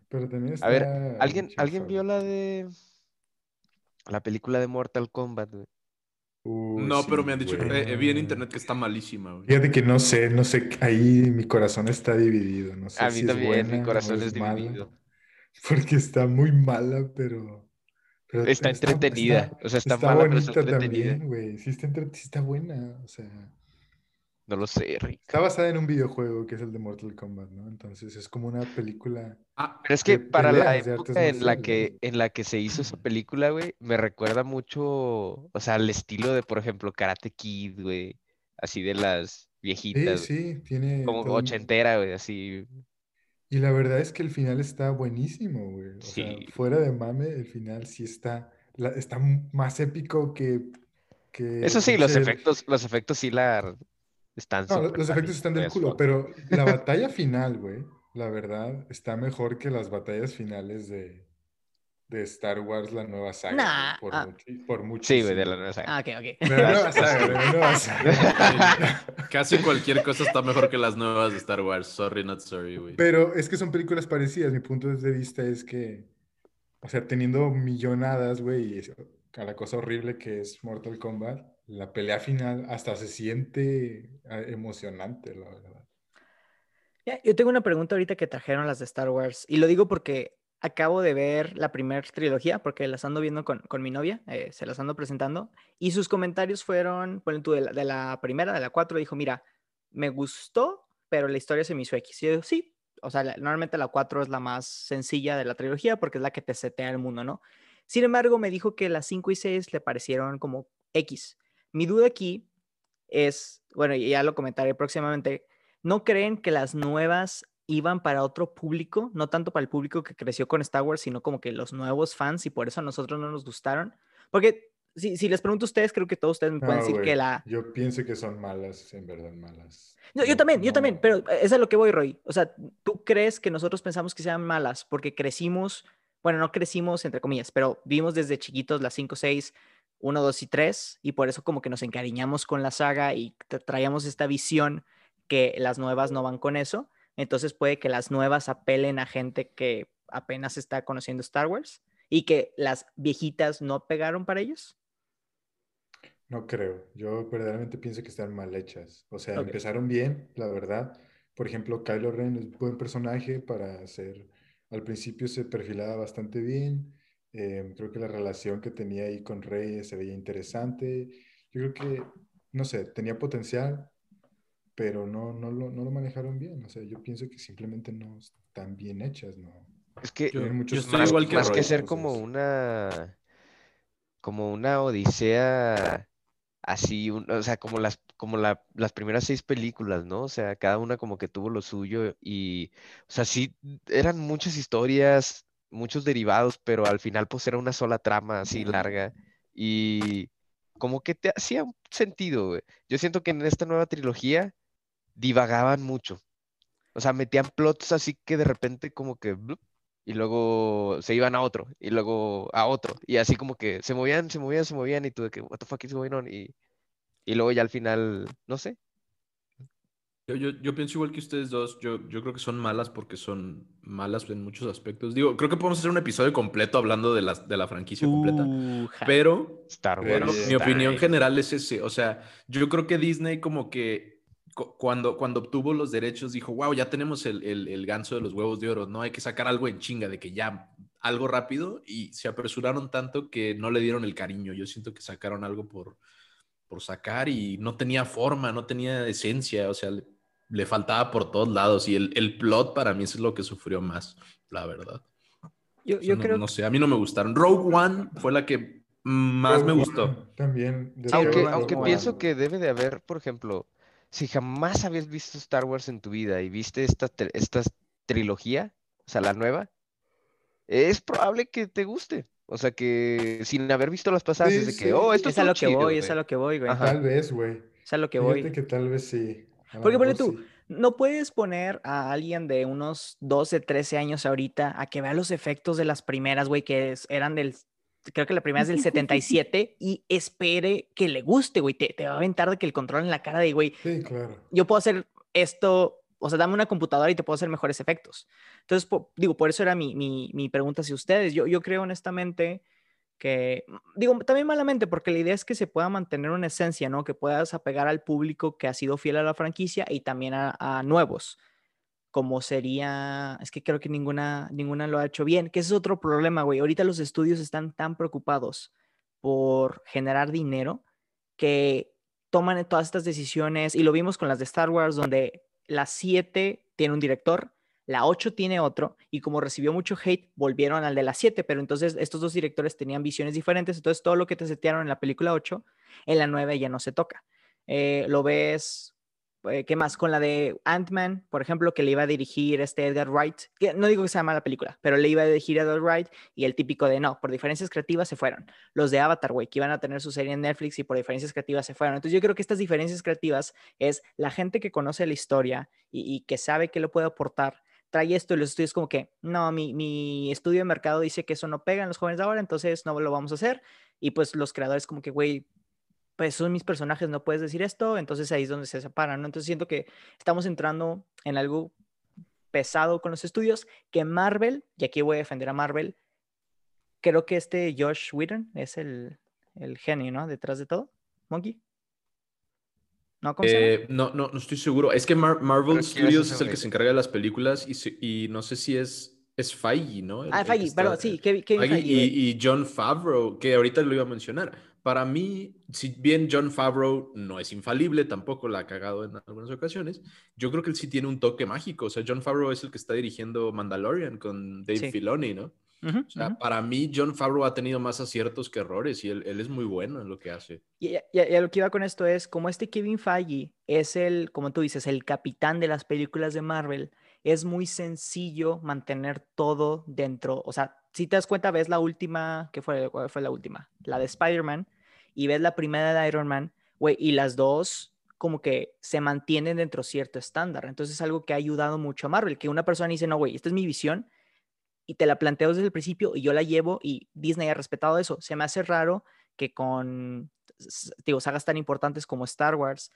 Pero también está A ver, ¿alguien, ¿alguien vio la de la película de Mortal Kombat, güey? Uy, No, pero me han dicho, eh, eh, vi en internet que está malísima, güey. Fíjate que no sé, no sé, ahí mi corazón está dividido, no sé A si mí es también, mi buena corazón es mala, dividido. porque está muy mala, pero, pero Está entretenida, o sea, está está mala, pero está bonita entretenida. también, güey, sí está, entre- sí está buena, o sea, No lo sé, Rick. está basada en un videojuego que es el de Mortal Kombat, ¿no? Entonces es como una película, Ah, Pero es que de para la época en la que, en la que se hizo esa película, güey, me recuerda mucho, o sea, al estilo de, por ejemplo, Karate Kid, güey, así de las sí, viejitas, sí, tiene como todo ochentera, güey, así. Y la verdad es que el final está buenísimo, güey. O sea, Sí. fuera de mame, el final sí está, la- está más épico que, que Eso sí, los efectos, los efectos sí la están No, los efectos están del culo, pero la *laughs* batalla final, güey, la verdad, está mejor que las batallas finales de, de Star Wars, la nueva saga, Nah, por, ah. muchi- por Sí, güey, de la nueva saga. Ah, ok, ok. De la nueva *laughs* saga, de la nueva saga. *laughs* casi cualquier cosa está mejor que las nuevas de Star Wars. Sorry, not sorry, güey. Pero es que son películas parecidas. Mi punto de vista es que, o sea, teniendo millonadas, güey, y a la cosa horrible que es Mortal Kombat, la pelea final hasta se siente ah, emocionante, la verdad. Ya, Yo tengo una pregunta ahorita que trajeron las de Star Wars. Y lo digo porque acabo de ver la primera trilogía, porque las ando viendo con, con mi novia, eh, se las ando presentando. Y sus comentarios fueron, bueno, tú de la, de la primera, de la cuatro, dijo, mira, me gustó, pero la historia se me hizo X. Y yo digo, sí. O sea, normalmente la 4 es la más sencilla de la trilogía porque es la que te setea el mundo, ¿no? Sin embargo, me dijo que las 5 y 6 le parecieron como X. Mi duda aquí es, bueno, ya lo comentaré próximamente, ¿no creen que las nuevas iban para otro público? No tanto para el público que creció con Star Wars, sino como que los nuevos fans y por eso a nosotros no nos gustaron. Porque si, si les pregunto a ustedes, creo que todos ustedes me pueden No, decir que la... Yo pienso que son malas, en verdad, malas. No, yo No- también, yo también, pero es a lo que voy, Roy. O sea, ¿tú crees que nosotros pensamos que sean malas porque crecimos, bueno, no crecimos entre comillas, pero vimos desde chiquitos las 5, 6, 1, 2 y 3 y por eso como que nos encariñamos con la saga y tra- traíamos esta visión que las nuevas no van con eso? Entonces puede que las nuevas apelen a gente que apenas está conociendo Star Wars y que las viejitas no pegaron para ellos. No creo. Yo verdaderamente pienso que están mal hechas. O sea, empezaron bien, la verdad. Por ejemplo, Kylo Ren es un buen personaje para ser. Al principio se perfilaba bastante bien. Eh, creo que la relación que tenía ahí con Rey se veía interesante. Yo creo que, no sé, tenía potencial, pero no, no lo, no lo manejaron bien. O sea, yo pienso que simplemente no están bien hechas, ¿no? Es que Yo- yo estoy más, igual que más que ser como una como una odisea así, un- o sea, como las como la- las primeras seis películas, ¿no? O sea, cada una como que tuvo lo suyo y, o sea, sí eran muchas historias, muchos derivados, pero al final pues era una sola trama así larga y como que te hacía un sentido, güey. Yo siento que en esta nueva trilogía divagaban mucho. O sea, metían plots así que de repente como que blup, y luego se iban a otro y luego a otro y así como que se movían, se movían, se movían y tú de que what the fuck is going on y, y luego ya al final, no sé. Yo, yo, yo pienso igual que ustedes dos. Yo, yo creo que son malas porque son malas en muchos aspectos. Digo, creo que podemos hacer un episodio completo hablando de la, de la franquicia completa. Uh, ja. Pero Star Pero Wars. mi opinión general es ese. O sea, yo creo que Disney como que cu- cuando, cuando obtuvo los derechos dijo, wow, ya tenemos el, el, el ganso de los huevos de oro, ¿no? Hay que sacar algo en chinga, de que ya algo rápido y se apresuraron tanto que no le dieron el cariño. Yo siento que sacaron algo por, por sacar y no tenía forma, no tenía esencia. O sea, le- faltaba por todos lados y el, el plot para mí es lo que sufrió más, la verdad. Yo, O sea, yo no, creo no sé, a mí no me gustaron. Rogue One fue la que más me gustó. One También. de Aunque, aunque pienso que debe de haber, por ejemplo, si jamás habías visto Star Wars en tu vida y viste esta, esta trilogía, o sea, la nueva, es probable que te guste. O sea, que sin haber visto las pasadas, Sí, es de sí. que, oh, esto es a lo que voy, es güey". a lo que voy, güey. Ajá. Tal vez, güey. Es a lo que Fíjate voy. que tal vez sí. A lo Porque ponle mejor tú, sí. no puedes poner a alguien de unos 12, 13 años ahorita a que vea los efectos de las primeras, güey, que es- eran del, creo que la primera es del 77 y espere que le guste, güey. Te, te va a aventar de que el control en la cara de, güey, Sí, claro. yo puedo hacer esto, o sea, dame una computadora y te puedo hacer mejores efectos. Entonces, po- digo, por eso era mi, mi, mi pregunta hacia ustedes. Yo, yo creo honestamente que, mm, digo, también malamente, porque la idea es que se pueda mantener una esencia, ¿no? Que puedas apegar al público que ha sido fiel a la franquicia y también a, nuevos, como sería, es que creo que ninguna, ninguna lo ha hecho bien, que ese es otro problema, güey. Ahorita los estudios están tan preocupados por generar dinero que toman todas estas decisiones y lo vimos con las de Star Wars, donde la 7 tiene un director, la 8 tiene otro, y como recibió mucho hate, volvieron al de la 7, pero entonces estos dos directores tenían visiones diferentes, entonces todo lo que te setearon en la película 8, en la 9 ya no se toca. Eh, lo ves, eh, ¿qué más? Con la de Ant-Man, por ejemplo, que le iba a dirigir este Edgar Wright, que no digo que sea mala película, pero le iba a dirigir Edgar Wright y el típico de no, por diferencias creativas se fueron. Los de Avatar, güey, que iban a tener su serie en Netflix y por diferencias creativas se fueron. Entonces yo creo que estas diferencias creativas es la gente que conoce la historia y, y que sabe que lo puede aportar, trae esto y los estudios como que, no, mi, mi estudio de mercado dice que eso no pega en los jóvenes de ahora, entonces no lo vamos a hacer. Y pues los creadores como que, güey, pues son mis personajes, no puedes decir esto, entonces ahí es donde se separan, ¿no? Entonces siento que estamos entrando en algo pesado con los estudios, que Marvel, y aquí voy a defender a Marvel, creo que este Josh Whedon es el, el genio, ¿no? Detrás de todo. Monkey. ¿No? ¿Cómo se llama? Eh, no, no, no estoy seguro. Es que Mar- Marvel Studios es el que se encarga de las películas y, se- y no sé si es, es Feige, ¿no? El- Ah, Feige, está- perdón, sí, Kevin, Kevin Feige y, y John Favreau, que ahorita lo iba a mencionar. Para mí, si bien John Favreau no es infalible, tampoco la ha cagado en algunas ocasiones, yo creo que él sí tiene un toque mágico. O sea, John Favreau es el que está dirigiendo Mandalorian con Dave Sí. Filoni, ¿no? Ujú, O sea, ujú. para mí John Favreau ha tenido más aciertos que errores y él, él es muy bueno en lo que hace. Y, y- y a lo que iba con esto es, como este Kevin Feige es el, como tú dices, el capitán de las películas de Marvel, es muy sencillo mantener todo dentro. O sea, si te das cuenta, ves la última, ¿qué fue, cuál fue la última? La de Spider-Man, y ves la primera de Iron Man, güey, y las dos como que se mantienen dentro de cierto estándar. Entonces es algo que ha ayudado mucho a Marvel, que una persona dice, no, güey, esta es mi visión, y te la planteo desde el principio y yo la llevo y Disney ha respetado eso. Se me hace raro que con, digo, sagas tan importantes como Star Wars,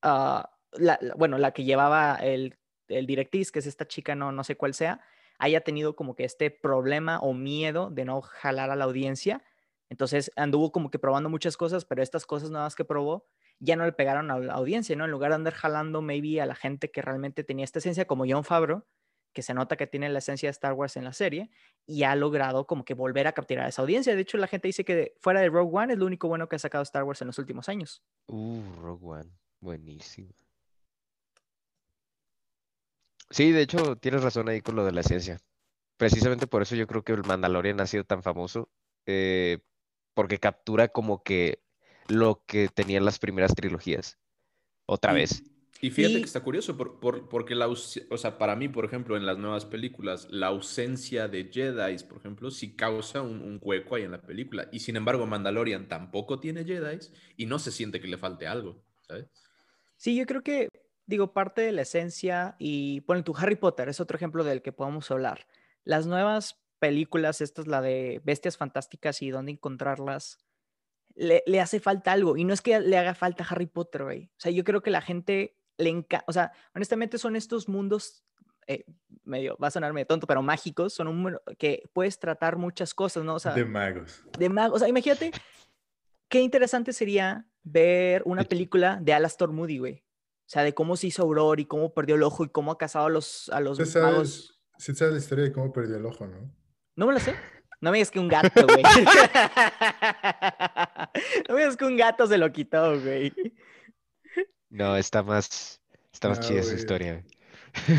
ah, bueno, la que llevaba el, el directriz, que es esta chica, no, no sé cuál sea, haya tenido como que este problema o miedo de no jalar a la audiencia. Entonces anduvo como que probando muchas cosas, pero estas cosas nuevas que probó ya no le pegaron a la audiencia, ¿no? En lugar de andar jalando maybe a la gente que realmente tenía esta esencia, como John Favreau, que se nota que tiene la esencia de Star Wars en la serie y ha logrado como que volver a capturar a esa audiencia. De hecho, la gente dice que fuera de Rogue One es lo único bueno que ha sacado Star Wars en los últimos años. Uh, Rogue One. Buenísimo. Sí, de hecho, tienes razón ahí con lo de la esencia. Precisamente por eso yo creo que el Mandalorian ha sido tan famoso, eh, porque captura como que lo que tenían las primeras trilogías. Otra Y- vez. Y fíjate Y- que está curioso, por, por- porque la, o sea, para mí, por ejemplo, en las nuevas películas, la ausencia de Jedi, por ejemplo, sí causa un, un hueco ahí en la película. Y sin embargo, Mandalorian tampoco tiene Jedi y no se siente que le falte algo, ¿sabes? Sí, yo creo que, digo, parte de la esencia y, bueno, tu Harry Potter es otro ejemplo del que podemos hablar. Las nuevas películas, esta es la de Bestias Fantásticas y dónde encontrarlas, le, le hace falta algo. Y no es que le haga falta Harry Potter, güey. O sea, yo creo que la gente le encanta, o sea, honestamente son estos mundos, eh, medio, va a sonar medio tonto, pero mágicos, son un mundo que puedes tratar muchas cosas, ¿no? O sea, De magos. de mago. O sea, imagínate qué interesante sería ver una película de Alastor Moody, güey. O sea, de cómo se hizo Aurora y cómo perdió el ojo y cómo ha cazado a los, a los Sí magos. sabes, sí sabes la historia de cómo perdió el ojo, ¿no? No me lo sé. No me digas que un gato, güey. *laughs* no me digas que un gato se lo quitó, güey. No, está más, Está más Ah, chida esa güey. historia, güey. *laughs*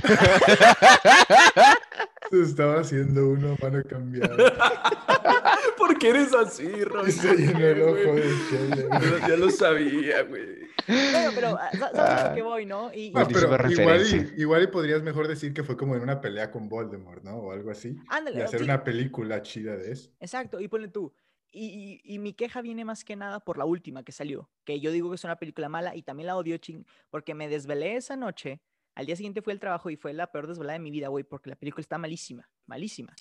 Se estaba haciendo uno a mano cambiada. *laughs* ¿Por qué eres así, Y Robin? se llenó el ¿Por ojo de chile. *laughs* Ya, lo sabía, güey. Bueno, pero ah, sa- sabes a lo que voy, ¿no? Y, No, pero igual y, igual y podrías mejor decir que fue como en una pelea con Voldemort, ¿no? O algo así. ándale, Y hacer sí, una película chida de eso. exacto, y ponle tú. Y, mi queja viene más que nada por la última que salió, que yo digo que es una película mala y también la odio ching, porque me desvelé esa noche, al día siguiente fui al trabajo y fue la peor desvelada de mi vida, güey, porque la película está malísima, malísima.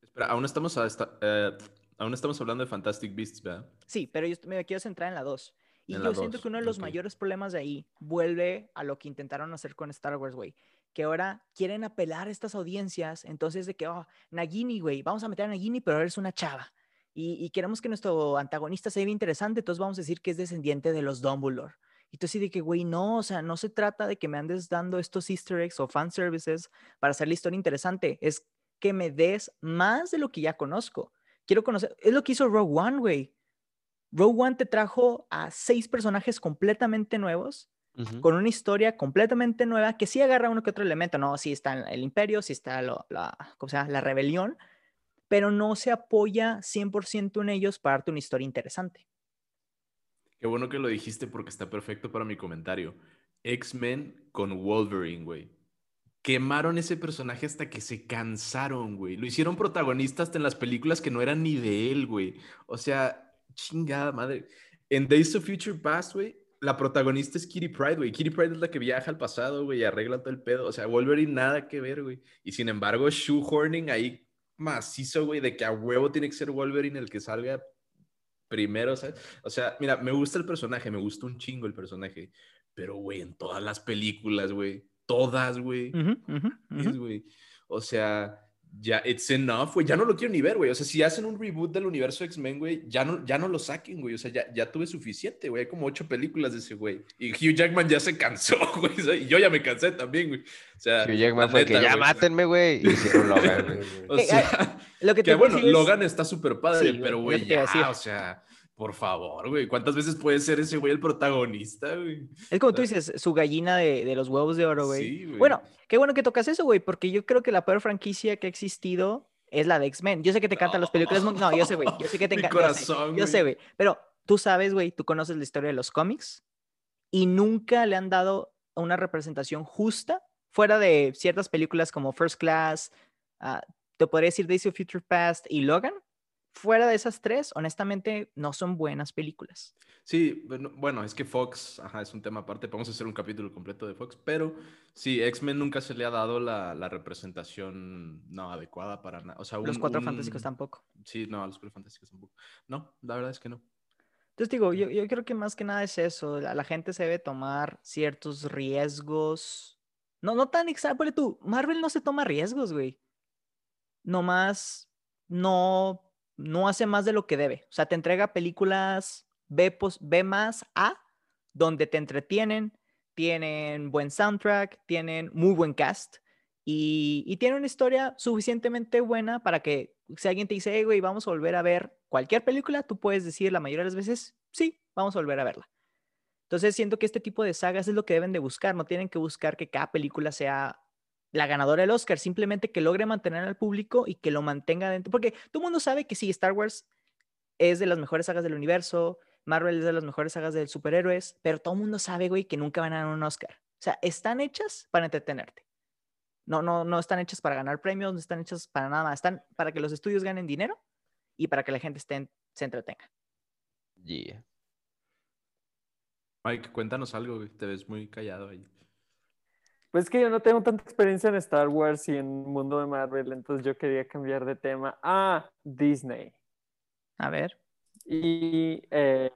Espera, aún estamos, a esta- eh, aún estamos hablando de Fantastic Beasts, ¿verdad? Sí, pero yo me quiero centrar en la 2. Y En yo siento dos, que uno de los mayores problemas de ahí vuelve a lo que intentaron hacer con Star Wars, güey. Que ahora quieren apelar a estas audiencias, entonces de que, oh, Nagini, güey, vamos a meter a Nagini, pero eres una chava. Y, y queremos que nuestro antagonista sea interesante, entonces vamos a decir que es descendiente de los Dumbledore. Y tú así de que, güey, no, o sea, no se trata de que me andes dando estos easter eggs o fan services para hacer la historia interesante, es que me des más de lo que ya conozco. Quiero conocer, es lo que hizo Rogue One, güey. Rogue One te trajo a seis personajes completamente nuevos, con una historia completamente nueva, que sí agarra uno que otro elemento, ¿no? Sí está el imperio, sí está lo- la, ¿cómo se llama? la rebelión, pero no se apoya 100% en ellos para darte una historia interesante. Qué bueno que lo dijiste porque está perfecto para mi comentario. X-Men con Wolverine, güey. Quemaron ese personaje hasta que se cansaron, güey. Lo hicieron protagonista hasta en las películas que no eran ni de él, güey. O sea, chingada madre. En Days of Future Past, güey, la protagonista es Kitty Pride, güey. Kitty Pride es la que viaja al pasado, güey, y arregla todo el pedo. O sea, Wolverine nada que ver, güey. Y sin embargo, shoehorning ahí macizo, güey, de que a huevo tiene que ser Wolverine el que salga primero, ¿sabes? O sea, mira, me gusta el personaje, me gusta un chingo el personaje, pero, güey, en todas las películas, güey, todas, güey, güey. O sea, ya, it's enough, güey, ya no lo quiero ni ver, güey. O sea, si hacen un reboot del universo X-Men, güey, ya no, ya no lo saquen, güey. O sea, ya, ya tuve suficiente, güey. Hay como ocho películas de ese güey. Y Hugh Jackman ya se cansó, *laughs* güey. o sea, Y yo ya me cansé también, güey. O sea, Hugh Jackman fue que ya güey. mátenme, güey. Y hicieron Logan, güey. *laughs* O sea, Lo que que te bueno, decir es- Logan está súper padre, Sí, pero güey, que ya, o sea, por favor, güey, ¿cuántas veces puede ser ese güey el protagonista, güey? Es como tú dices, su gallina de, de los huevos de oro, güey. Sí, güey. Bueno, qué bueno que tocas eso, güey, porque yo creo que la peor franquicia que ha existido es la de X-Men. Yo sé que te encantan las películas. No, yo sé, güey. Yo sé que *laughs* te encantan. corazón, Yo sé, güey. güey. Pero tú sabes, güey, tú conoces la historia de los cómics y nunca le han dado una representación justa fuera de ciertas películas como First Class, ah, te podría decir Days of Future Past y Logan. Fuera de esas tres, honestamente, no son buenas películas. Sí, bueno, es que Fox, ajá, es un tema aparte, podemos hacer un capítulo completo de Fox, pero sí, X-Men nunca se le ha dado la, la representación no adecuada para nada. O sea, Los un- cuatro un- fantásticos tampoco. Sí, no, a los cuatro fantásticos tampoco. No, la verdad es que no. Entonces digo, yo, yo creo que más que nada es eso, la, la gente se debe tomar ciertos riesgos. No, no tan exagerado, tú, Marvel no se toma riesgos, güey. Nomás no, no hace más de lo que debe. O sea, te entrega películas B, pos- B más A, donde te entretienen, tienen buen soundtrack, tienen muy buen cast y, y tienen una historia suficientemente buena para que si alguien te dice, hey, güey, vamos a volver a ver cualquier película, tú puedes decir la mayoría de las veces, sí, vamos a volver a verla. Entonces siento que este tipo de sagas es lo que deben de buscar, no tienen que buscar que cada película sea la ganadora del Oscar, simplemente que logre mantener al público y que lo mantenga dentro, porque todo el mundo sabe que sí, Star Wars es de las mejores sagas del universo, Marvel es de las mejores sagas de superhéroes, pero todo el mundo sabe, güey, que nunca van a ganar un Oscar. O sea, están hechas para entretenerte. No, no, no están hechas para ganar premios, no están hechas para nada más. Están para que los estudios ganen dinero y para que la gente esté, se entretenga. Yeah. Mike, cuéntanos algo, güey, te ves muy callado ahí. Pues es que yo no tengo tanta experiencia en Star Wars y en mundo de Marvel, entonces yo quería cambiar de tema a Disney. A ver. Y eh,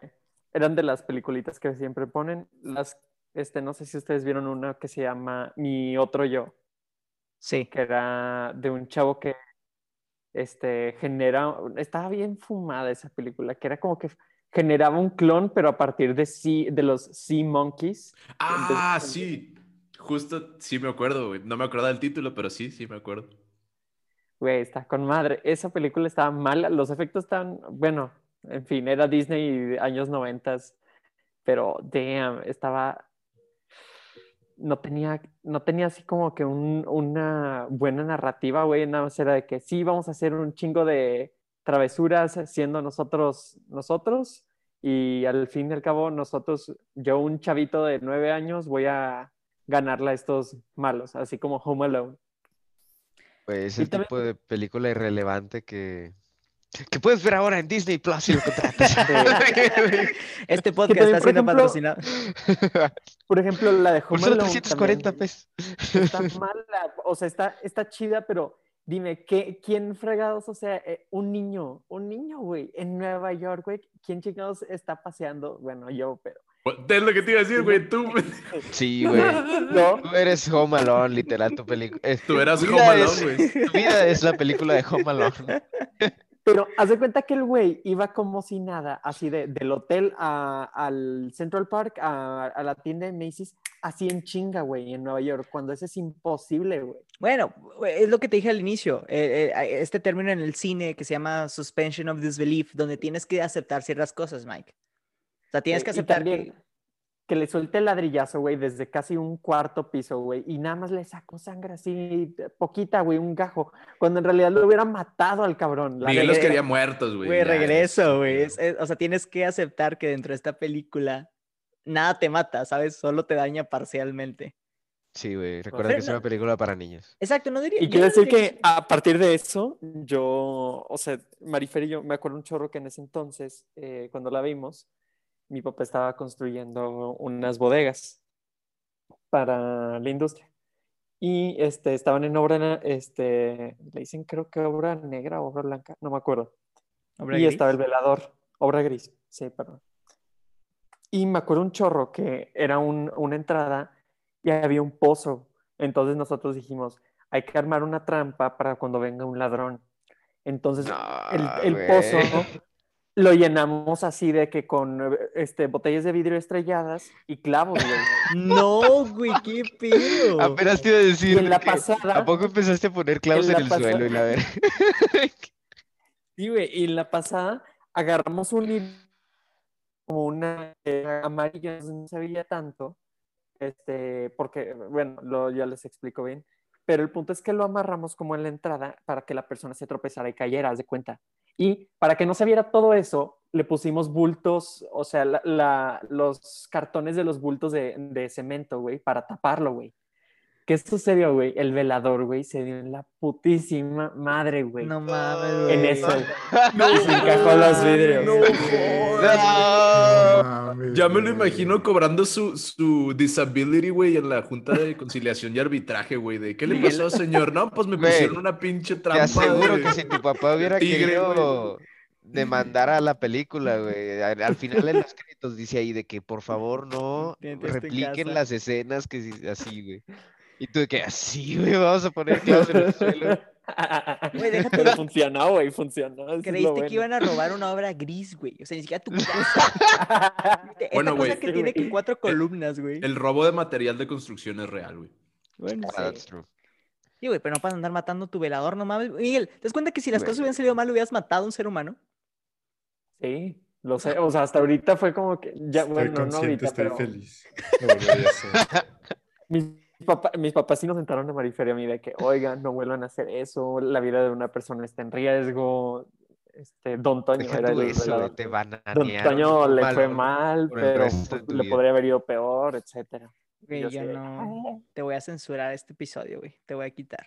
eran de las peliculitas que siempre ponen. Las, este, no sé si ustedes vieron una que se llama Mi Otro Yo, Sí. que era de un chavo que este, genera, estaba bien fumada esa película, que era como que generaba un clon, pero a partir de, sea- de los Sea Monkeys. Ah, Entonces, sí, justo, sí me acuerdo, güey. No me acordaba del título, pero sí, sí me acuerdo. Güey, está con madre. Esa película estaba mala, los efectos estaban, bueno, en fin, era Disney años noventas, pero damn, estaba no tenía, no tenía así como que un- una buena narrativa, güey. Nada más era de que sí, vamos a hacer un chingo de travesuras siendo nosotros, nosotros. Y al fin y al cabo, nosotros, yo, un chavito de nueve años, voy a ganarle a estos malos, así como Home Alone. Güey, es Y el también- tipo de película irrelevante que, que puedes ver ahora en Disney Plus si lo contratas. *laughs* Este podcast también, está por siendo ejemplo, patrocinado. Por ejemplo, la de Por Home solo Alone 340 también pesos. está mala, o sea, está, está chida, pero dime, ¿qué, ¿quién fregados? O sea, eh, un niño, un niño, güey, en Nueva York, güey, ¿quién chingados está paseando? Bueno, yo, pero... Es lo que te iba a decir, güey. Tú, *laughs* Sí, güey. Yo, Tú eres Home Alone, literal, tu película. tú eras tu Home vida Alone, es- güey. Tu vida es la película de Home Alone. pero haz de cuenta que el güey iba como si nada, así de, del hotel a- al Central Park, a, a la tienda de Macy's, así en chinga, güey, en Nueva York, cuando eso es imposible, güey. Bueno, es lo que te dije al inicio. eh, eh, este término en el cine que se llama suspension of disbelief, donde tienes que aceptar ciertas cosas, Mike. O sea, tienes que Eh, y aceptar también que... que le suelte el ladrillazo, güey, desde casi un cuarto piso, güey, y nada más le sacó sangre así, poquita, güey, un gajo, cuando en realidad lo hubiera matado al cabrón. la Miguel los quería muertos, güey. Güey, regreso, güey. o sea, tienes que aceptar que dentro de esta película nada te mata, ¿sabes? Solo te daña parcialmente. Sí, güey. Recuerda Pero que es una película para niños. Exacto, no diría... Y quiero decir diría que a partir de eso, yo, o sea, Marifer y yo, me acuerdo un chorro que en ese entonces, eh, cuando la vimos, mi papá estaba construyendo unas bodegas para la industria. Y este, estaban en obra, este, le dicen creo que obra negra o obra blanca, no me acuerdo. Obra y gris. estaba el velador, obra gris, sí, perdón. Y me acuerdo un chorro que era un- una entrada y había un pozo. Entonces nosotros dijimos, hay que armar una trampa para cuando venga un ladrón. Entonces el, No, el güey. pozo lo llenamos así de que con este, botellas de vidrio estrelladas y clavos, güey. No, güey, qué pedo. Apenas te iba a decir. Y en la pasada- ¿A poco empezaste a poner clavos en el pasada- suelo y la ver? Sí, güey, y en la pasada agarramos un hilo, como una eh, amarilla, no se veía tanto, este, porque, bueno, lo, ya les explico bien, pero el punto es que lo amarramos como en la entrada para que la persona se tropezara y cayera, haz de cuenta. Y para que no se viera todo eso, le pusimos bultos, o sea, la- los cartones de los bultos de, de cemento, güey, para taparlo, güey. ¿Qué sucedió, güey? El velador, güey, se dio en la putísima madre, güey. No mames, güey. en eso. *laughs* Y se encajó los vidrios. No jodas. No. Mames, Ya me lo imagino cobrando su, su disability, güey, en la Junta de Conciliación y Arbitraje, güey. De ¿qué le pasó, señor? No, pues me pusieron una pinche Te trampa. aseguro güey. que si tu papá hubiera *laughs* Tigre, querido demandar a la película, güey, al, al final en los créditos dice ahí de que por favor no en repliquen las escenas que así, güey. Y tú de que así, güey, vamos a poner clavos en el suelo. *laughs* Güey, déjate Pero funcionó, güey, funcionó. eso es lo Creíste que iban a robar una obra gris, güey. O sea, ni siquiera tu casa. *laughs* Esta Bueno, cosa güey. que Sí, tiene güey. que cuatro columnas, güey. El robo de material de construcción es real, güey. Bueno, Ah, sí. that's true. Sí, güey, pero no para andar matando tu velador, no mames. Miguel, ¿te das cuenta que si las Güey. cosas hubieran salido mal, hubieras matado a un ser humano? Sí, lo sé. O sea, hasta ahorita fue como que. Ya, Estoy bueno, no ahorita, estoy pero. feliz. A hacer. *laughs* Mis, papá- mis papás sí nos sentaron a Marifer y a mí de que, oigan, no vuelvan a hacer eso. La vida de una persona está en riesgo. Este, Don Toño Deja era el eso, güey, velador. te Don. Toño le fue mal, pero le vida. podría haber ido peor, etcétera. Güey, Yo yo sé. no. Te voy a censurar este episodio, güey. Te voy a quitar.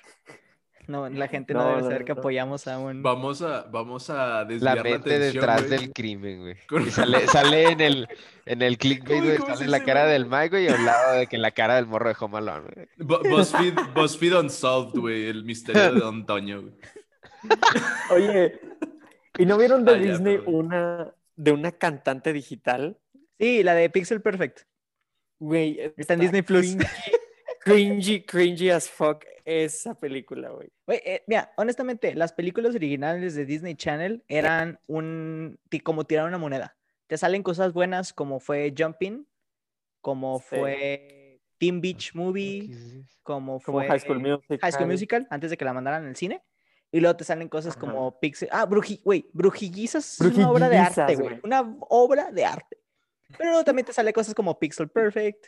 No, la gente no, No, debe no, saber que apoyamos a un. Vamos a, vamos a La desviar la, mente atención, detrás güey. del crimen, güey. Con- Y sale, *laughs* sale en el, en el clickbait, ¿Cómo- güey, sale la cara güey? del Mike, güey, y al lado de que la cara del morro de Home Alone, güey. Bu- BuzzFeed, BuzzFeed Unsolved, güey. El misterio de Don Toño, güey. Oye, ¿y no vieron de Ah, Disney una de una cantante digital? Sí, la de Pixel Perfect. Güey, Está en Disney Plus. Cringy, cringy, cringy as fuck esa película, güey. Güey, eh, mira, honestamente, las películas originales de Disney Channel eran un. como tirar una moneda. Te salen cosas buenas como fue Jumping, como Sí. fue Teen Beach Movie, como Como fue High School Musical. High School Musical, antes de que la mandaran al cine. Y luego te salen cosas como Pixel. Ah, Bruji, güey, Brujillizas es una obra de arte, güey. Una obra de arte. Pero luego también te sale cosas como Pixel Perfect,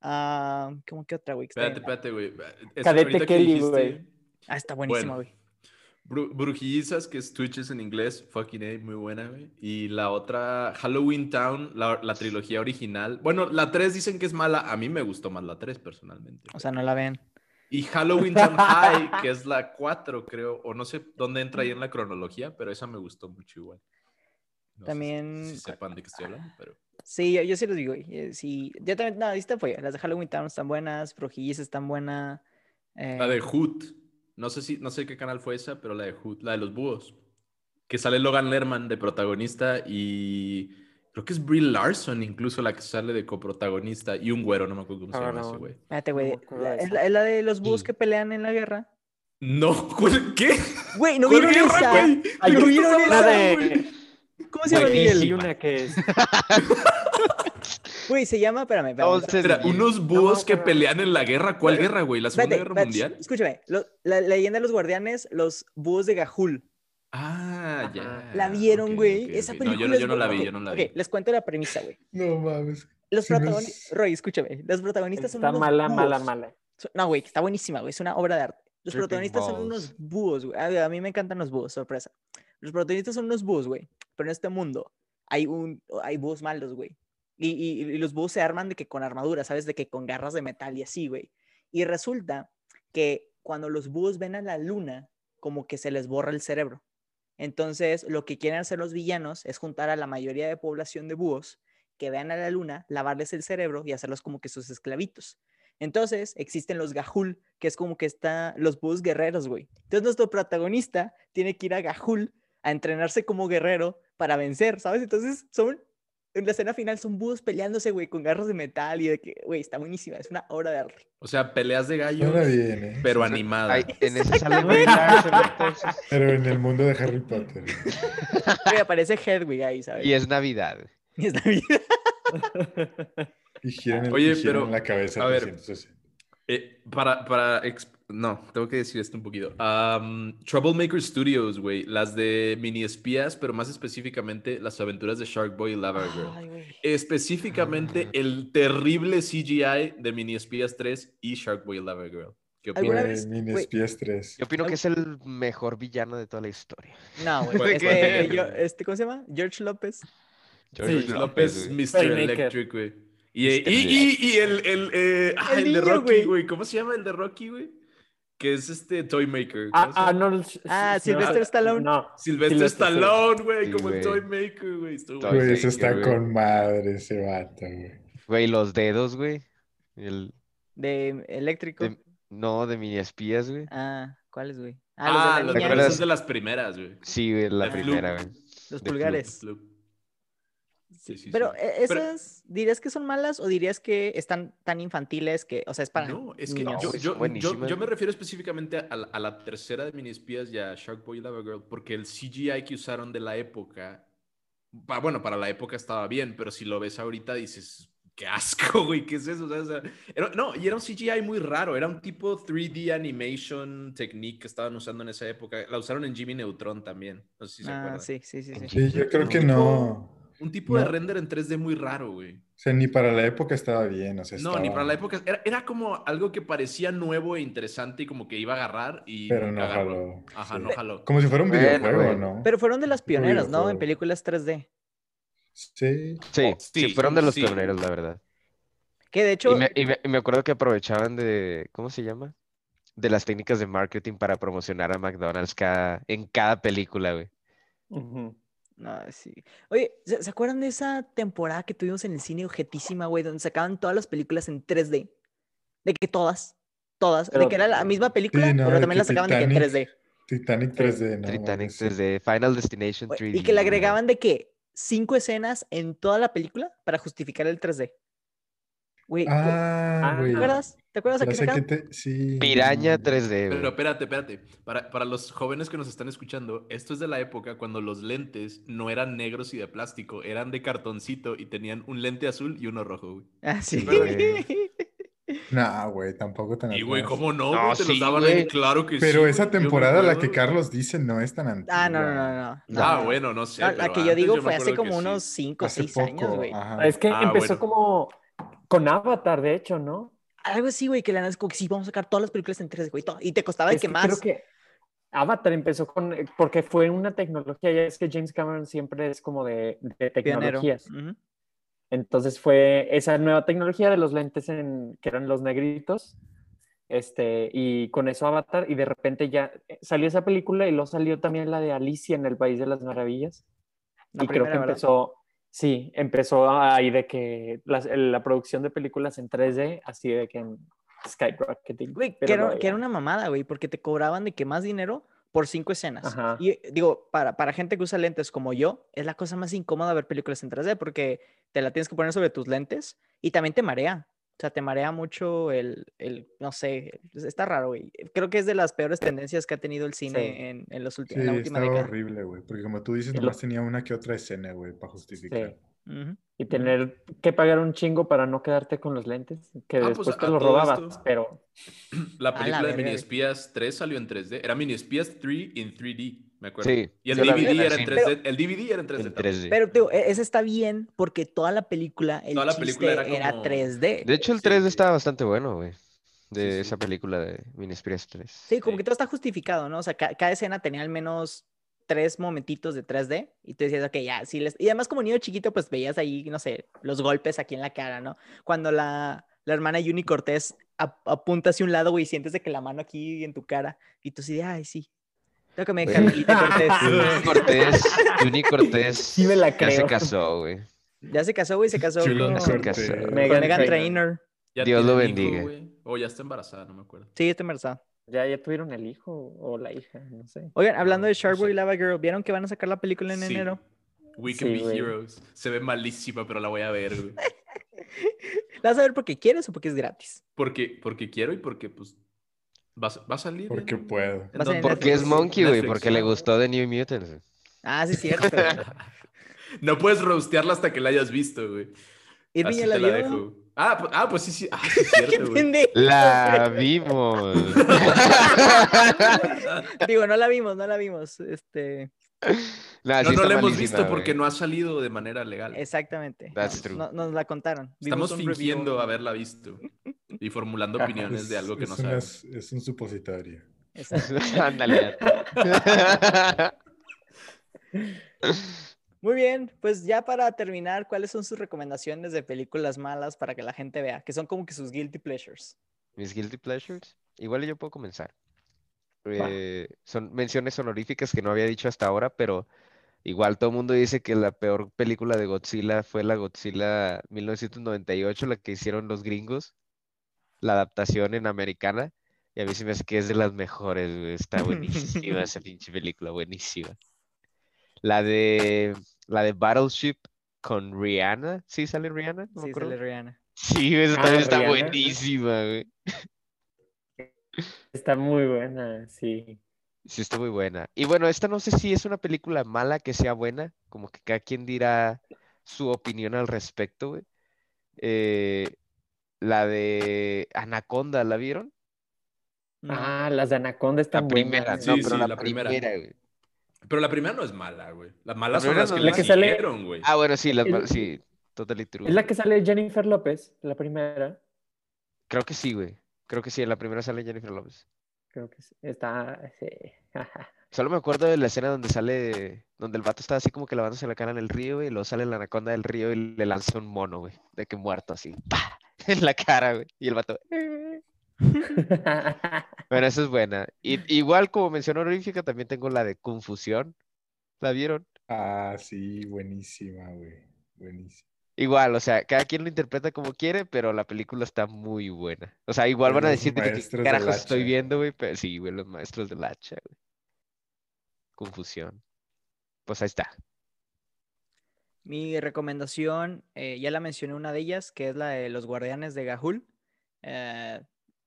Ah, ¿Cómo que otra, güey? Espérate, bien? espérate, güey. Esa Cadete ahorita que Kelly, dijiste, güey. Ah, está buenísima, Bueno. güey. Bru- Brujillizas, que es Twitches en inglés, fucking A, muy buena, güey. Y la otra, Halloween Town, la, la trilogía original. Bueno, la 3 dicen que es mala, a mí me gustó más la 3 personalmente. O sea, no la ven. Y Halloween Town High, que es la 4, creo, o no sé dónde entra ahí en la cronología, pero esa me gustó mucho igual. No sé si- También- Si, sepan de qué estoy hablando, pero... Sí, yo, yo sí los digo, güey. eh, Sí, yo también, no, viste fue. Las de Halloween Town están buenas, Brujillas están buenas. La eh, de Hoot, no sé si, no sé qué canal fue esa, pero la de Hoot, la de los búhos. Que sale Logan Lerman de protagonista y creo que es Brie Larson incluso la que sale de coprotagonista y un güero, no me acuerdo cómo se llama ese güey. Espérate, güey. es, la, es la de los búhos Y- que pelean en la guerra. No, *laughs* ¿cuál- ¿qué? Güey, ¿no ¿Cuál vieron guerra, esa? güey? ¿De Hay qué ¿No vieron esa? de... ¿Cómo se llama? Miguel y una que es... Güey, se llama, espérame, espérame. Unos búhos que pelean en la guerra. ¿Cuál guerra, güey? ¿La Segunda Espérate, Guerra espérate, Mundial? Escúchame, lo- la, la leyenda de los guardianes, los búhos de Gahul. Ah, ya. ¿La vieron, ok, güey? ok, Esa ok. película No, yo no, es yo no la vi, Ok, yo no la ok, vi. les cuento la premisa, güey. No mames. Los Sí, no es- protagonistas, Roy, escúchame, los protagonistas son Está unos mala, mala, búhos. mala. Son- No, güey, está buenísima, güey. Es una obra de arte. Los Tripping protagonistas son unos búhos, güey. A, a mí me encantan los búhos, sorpresa. Los protagonistas son unos búhos, güey. Pero en este mundo hay, un, hay búhos malos, güey. Y, y- y los búhos se arman de que con armadura, ¿sabes? De que con garras de metal y así, güey. Y resulta que cuando los búhos ven a la luna, como que se les borra el cerebro. Entonces, lo que quieren hacer los villanos es juntar a la mayoría de población de búhos que vean a la luna, lavarles el cerebro y hacerlos como que sus esclavitos. Entonces, existen los Gahul, que es como que está los búhos guerreros, güey. Entonces, nuestro protagonista tiene que ir a Gahul a entrenarse como guerrero para vencer, ¿sabes? Entonces, son, en la escena final, son búhos peleándose, güey, con garras de metal y de que, güey, está buenísima, es una obra de arte. O sea, peleas de bien, ¿eh? pero animada. Ay, en Larson, *laughs* entonces. Pero en el mundo de Harry Potter. Güey, aparece Hedwig ahí, ¿sabes? Y es Navidad. Y es Navidad. Y giran, el, Oye, y giran pero, la cabeza. a ver, 360. Eh, para, para, exp- no, tengo que decir esto un poquito. Troublemaker Studios, güey, las de mini espías, pero más específicamente las aventuras de Shark Boy y Lava Girl. Ay. Específicamente Ah. el terrible CGI de mini espías 3 y Shark Boy y Lava Girl. ¿Qué ¿Alguna opinas? Mini. Espías 3. Yo opino que es el mejor villano de toda la historia. No, güey. ¿Por Este, qué? yo- este, ¿cómo se llama? George López. George Sí, López, güey. Mr. Electric, güey. Y, y, Mr. y, y el, el, eh, ah, El el de Rocky, güey. ¿Cómo se llama el de Rocky, güey? Que es este Toymaker. ¿cómo Ah. Ah, no, Sylvester Stallone. No. Silvestre Sylvester Stallone, güey, Sí, como el. Toymaker, güey. Güey, eso está con madre ese vato, güey. Güey, los dedos, güey. El, De eléctrico. de- no, de mini espías, güey. Ah, ¿cuáles, güey? Ah, Ah, los de de las primeras, güey. Sí, güey, la De primera, güey. los de pulgares. Loop. Sí, sí, Pero sí. eh, Pero- esas, ¿dirías que son malas o dirías que están tan infantiles que, o sea, es para No, es que niños? yo, güey, yo- yo- yo me refiero específicamente a la, a la tercera de Mini Espías y a Shark Boy y Lava Girl, porque el CGI que usaron de la época, pa- bueno, para la época estaba bien, pero si lo ves ahorita dices, qué asco, *laughs* güey, ¿qué es eso? O sea, o sea, era- no, y era un CGI muy raro, era un tipo 3D animation technique que estaban usando en esa época. La usaron en Jimmy Neutron también, no sé si se Ah, acuerdan. sí, sí, sí, sí. Sí, yo creo que no. Un tipo de render en 3D muy raro, güey. O sea, ni para la época estaba bien. O sea, No, ni estaba- para la época. Era, era como algo que parecía nuevo e interesante y como que iba a agarrar y. Pero no agarró. jaló. Ajá, sí. no jaló. Como si fuera un Bueno, videojuego. ¿no? Pero fueron de las pioneras, ¿no? En películas 3D. Sí. Sí, Oh, sí, sí, fueron de los sí. pioneros, la verdad. Que de hecho, Y me, y me- y me acuerdo que aprovechaban de, ¿cómo se llama? De las técnicas de marketing para promocionar a McDonald's cada, en cada película, güey. Ujú. No, sí. Oye, ¿se, se acuerdan de esa temporada que tuvimos en el cine objetísima, güey, donde sacaban todas las películas en 3D? De que todas, todas, de Pero- que era la misma película, Sí, no, pero de también la sacaban de que en Titanic, 3D. Titanic 3D, ¿no? Titanic Sí. 3D, Final Destination Güey, 3D. Y que le agregaban de que cinco escenas en toda la película para justificar el 3D. Güey, ¿te Ah, güey. acuerdas? ¿Te acuerdas que sacaban? te... Sí. Piraña no, 3D, Pero espérate, espérate. Para, para los jóvenes que nos están escuchando, esto es de la época cuando los lentes no eran negros y de plástico, eran de cartoncito y tenían un lente azul y uno rojo, güey. Ah, sí. *laughs* No, güey, tampoco tan Y güey. ¿cómo no? No? Te los sí, daban ahí, claro que sí. Pero esa temporada, la que. Carlos dice, no es tan antigua. Ah, no, no, no, no. Ah, no. bueno, no sé. No, la que yo digo fue hace como unos 5 o Hace 6 poco, años, güey. Es que Ah, empezó bueno. como Con Avatar, de hecho, ¿no? Algo así, güey, que la neta es como que sí, vamos a sacar todas las películas en 3D, güey. todo, Y te costaba el Es que más. Creo que Avatar empezó con, eh, porque fue una tecnología, ya es que James Cameron siempre es como de, de tecnologías. Ujú. Entonces fue esa nueva tecnología de los lentes en, que eran los negritos, este, y con eso Avatar, y de repente ya eh, salió esa película y luego salió también la de Alicia en el País de las Maravillas. La y creo que primera, ¿verdad? empezó, sí, empezó ahí de que la, producción de películas en 3D, así de que en skyrocketing. Güey, que era, no, que era ya. una mamada, güey, porque te cobraban de que más dinero por cinco escenas. Ajá. Y eh, digo, para, para gente que usa lentes como yo, es la cosa más incómoda ver películas en 3D porque te la tienes que poner sobre tus lentes y también te marea. O sea, te marea mucho el, el no sé, es- está raro, güey. Creo que es de las peores tendencias que ha tenido el cine Sí. en, en, los ulti- Sí, en la última estaba década. horrible, güey. Porque como tú dices, Y lo- nomás tenía una que otra escena, güey, para justificar. Sí. Y tener que pagar un chingo para no quedarte con los lentes, que Ah, pues, después te los robabas, esto- pero *clears throat* La la película de verga, Mini güey. Espías 3 salió en 3D. Era Mini Espías 3 en 3D, me acuerdo. Sí, Y el vi DVD era en cine. 3D. El DVD era en 3D. En también. 3D. Pero, tío, e- ese está bien porque toda la película, el Toda la película era era, como- 3D. De hecho, el Sí, 3D sí. estaba bastante bueno, güey. De Sí, sí. esa película de Mini Express 3. Sí, como Sí. que todo está justificado, ¿no? O sea, ca- cada escena tenía al menos tres momentitos de 3D y tú decías, ok, ya, sí les... Y además como niño chiquito, pues veías ahí, no sé, los golpes aquí en la cara, ¿no? Cuando la, la hermana Yuni Cortés ap- apunta hacia un lado, güey, y sientes de que la mano aquí en tu cara y tú sí de, ay, sí. Tócame, Güey. Carmelita Cortés. *laughs* Juni Cortés, Juni Cortés Sí me la ya se casó, güey. ya se casó, güey, se casó Chulón con, se casó. Cortés. Megan Megan. Ya Dios lo bendiga. güey. O ya está embarazada, no me acuerdo. Sí, está embarazada. ya, ya tuvieron el hijo o la hija, no sé. Oigan, hablando de No, no Sharkboy y Lava Girl, ¿vieron que van a sacar la película en Sí. enero? We can Sí, be güey. heroes. Se ve malísima, pero la voy a ver, güey. *laughs* ¿La vas a ver porque quieres o porque es gratis? Porque, porque quiero y porque, pues, va, a- va a salir. Porque en- puedo. ¿en Va a salir en dónde? Porque es. Monkey, güey, porque le ¿no? gustó de New Mutants. Ah, sí, es cierto. *laughs* No puedes roastearla hasta que la hayas visto, güey. Irving Así ya la te la vio. dejo. Ah, pues, ah, pues sí, sí. Ah, sí *laughs* es Qué cierto, güey. pendejo. La vimos. *laughs* Digo, no la vimos, no la vimos. Este, Nah, No, sí no la hemos visto porque no ha salido de manera legal. exactamente. That's nos, true. no- nos la contaron. Vimos Estamos review. fingiendo haberla visto y formulando Ajá. opiniones de algo que no una- sabemos. es un supositorio. Exacto. *laughs* Ándale. *laughs* Muy bien, pues ya para terminar, ¿cuáles son sus recomendaciones de películas malas para que la gente vea? Que son como que sus guilty pleasures. Mis guilty pleasures. Igual yo puedo comenzar. Eh, son menciones honoríficas que no había dicho hasta ahora, pero igual todo el mundo dice que la peor película de Godzilla fue la Godzilla 1998, la que hicieron los gringos, la adaptación en americana, y a mí se me hace que es de las mejores, güey, Está buenísima esa *laughs* pinche película, buenísima. La de la de Battleship con Rihanna, ¿sí sale Rihanna? No Sí, acuerdo. sale Rihanna. Sí, esa Ah, también está Rihanna. buenísima, güey. Está muy buena, sí. Sí, está muy buena. Y bueno, esta no sé si es una película mala que sea buena, como que cada quien dirá su opinión al respecto, güey. Eh, la de Anaconda, ¿la vieron? Ah, las de Anaconda están La primera, buenas. no, Sí, pero sí, la la primera. primera, güey. Pero la primera no es mala, güey. Las malas La son las no que La que sale- güey. Ah, bueno, sí, las El- sí, totally true. Es la que sale Jennifer López, la primera. Creo que sí, güey. Creo que sí, en la primera sale Jennifer Lopez. Creo que sí. está. Sí. *laughs* Solo me acuerdo de la escena donde sale, donde el vato está así como que lavándose la cara en el río, güey, y luego sale la anaconda del río y le lanza un mono, güey, de que muerto así, *laughs* ¡pah! en la cara, güey. Y el vato, "Eh". *laughs* Bueno, esa es buena. Y, igual como mención honorífica, también tengo la de Confusión. ¿La vieron? Ah, sí, buenísima, güey. Buenísima. Igual, o sea, cada quien lo interpreta como quiere, pero la película está muy buena. O sea, igual van a los decir de que carajos estoy viendo, güey, pero sí, güey, los maestros del hacha, güey. Confusión. Pues ahí está. Mi recomendación, eh, ya la mencioné una de ellas, que es la de Los Guardianes de Gahul. Eh,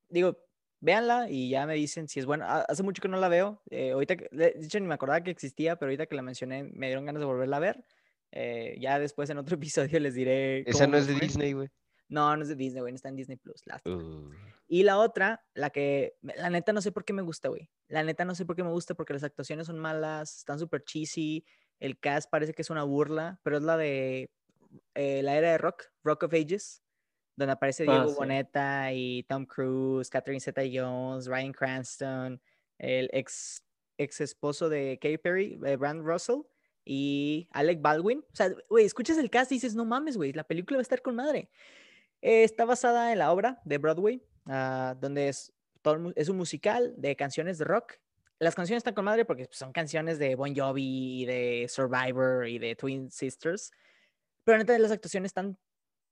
digo, véanla y ya me dicen si es buena. Ha- Hace mucho que no la veo. eh, ahorita, de hecho, ni me acordaba que existía, pero ahorita que la mencioné me dieron ganas de volverla a ver. Eh, ya después en otro *laughs* episodio les diré. Esa cómo no es de fue. Disney, güey. No, no es de Disney, güey, no está en Disney Plus. lástima. Uh, Y la otra, la que, la neta no sé por qué me gusta, güey. La neta no sé por qué me gusta porque las actuaciones son malas, están súper cheesy, el cast parece que es una burla, pero es la de eh, la era de Rock, Rock of Ages, donde aparece Ah, Diego sí. Boneta y Tom Cruise, Catherine Zeta-Jones, Ryan Cranston, el ex, ex esposo de Katy Perry, eh, Brand Russell y Alec Baldwin. O sea, güey, escuchas el cast y dices, no mames, güey, la película va a estar con madre. Eh, está basada en la obra de Broadway, ah, donde es, todo, es un musical de canciones de rock. Las canciones están con madre porque pues, son canciones de Bon Jovi y de Survivor y de Twin Sisters. Pero neta, las actuaciones están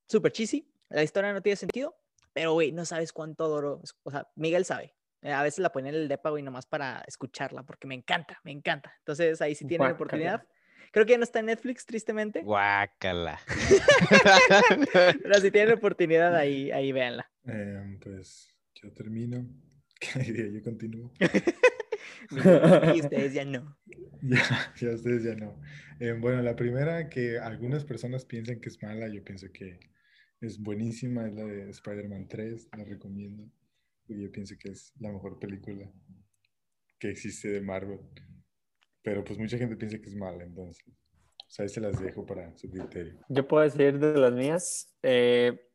súper cheesy. La historia no tiene sentido. Pero, güey, no sabes cuánto adoro. O sea, Miguel sabe. eh, A veces la pone en el depa, güey, nomás para escucharla, porque me encanta, me encanta. Entonces, ahí sí tienen Guácala. oportunidad. Creo que ya no está en Netflix, tristemente. Guácala. *laughs* Pero si tienen oportunidad, ahí, ahí véanla. Em, pues yo termino. *laughs* Yo continúo. *laughs* Y ustedes ya no. Ya, ya ustedes ya no. Em, bueno, la primera que algunas personas piensan que es mala, yo pienso que es buenísima, es la de Spider-Man 3, la recomiendo. Y yo pienso que es la mejor película que existe de Marvel. Pero pues mucha gente piensa que es mala, entonces. O sea, ahí se las dejo para su criterio. Yo puedo decir de las mías. eh,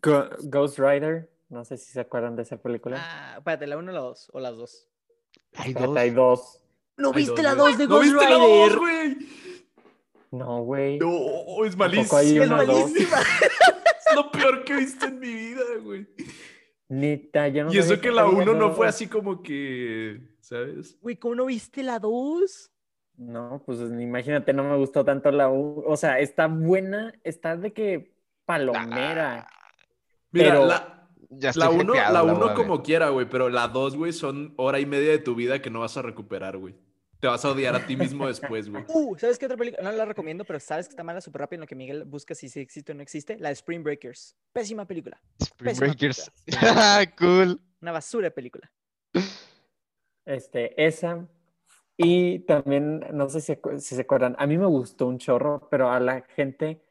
Ghost Rider. No sé si se acuerdan de esa película. Ah, espérate, ¿la 1 o la 2? ¿O las dos? Hay Espérate, dos. hay dos. ¿No viste dos, la güey. 2 de ¿No Ghost viste la Rider? dos, güey? No, güey. No, es malísima. Es malísima. *laughs* Es lo peor que he visto en mi vida, güey. Neta, yo no Y eso que la había 1 no fue así como que, ¿sabes? Güey, ¿cómo no viste la 2? No, pues imagínate, no me gustó tanto la U. O sea, está buena, está de que palomera. Mira, Pero- la, Ya la estoy 1 hypeado, la voy uno como quiera, güey, pero la 2, güey, son hora y media de tu vida que no vas a recuperar, güey. Te vas a odiar a ti mismo después, güey. *laughs* Uh, ¿sabes qué otra película? No la recomiendo, pero sabes que está mala súper rápido en lo que Miguel busca si existe o no existe. La de Spring Breakers. Pésima película. Spring Pésima Breakers. película. *laughs* cool. Una basura de película. Este, esa. Y también, no sé si, si se acuerdan, a mí me gustó un chorro, pero a la gente,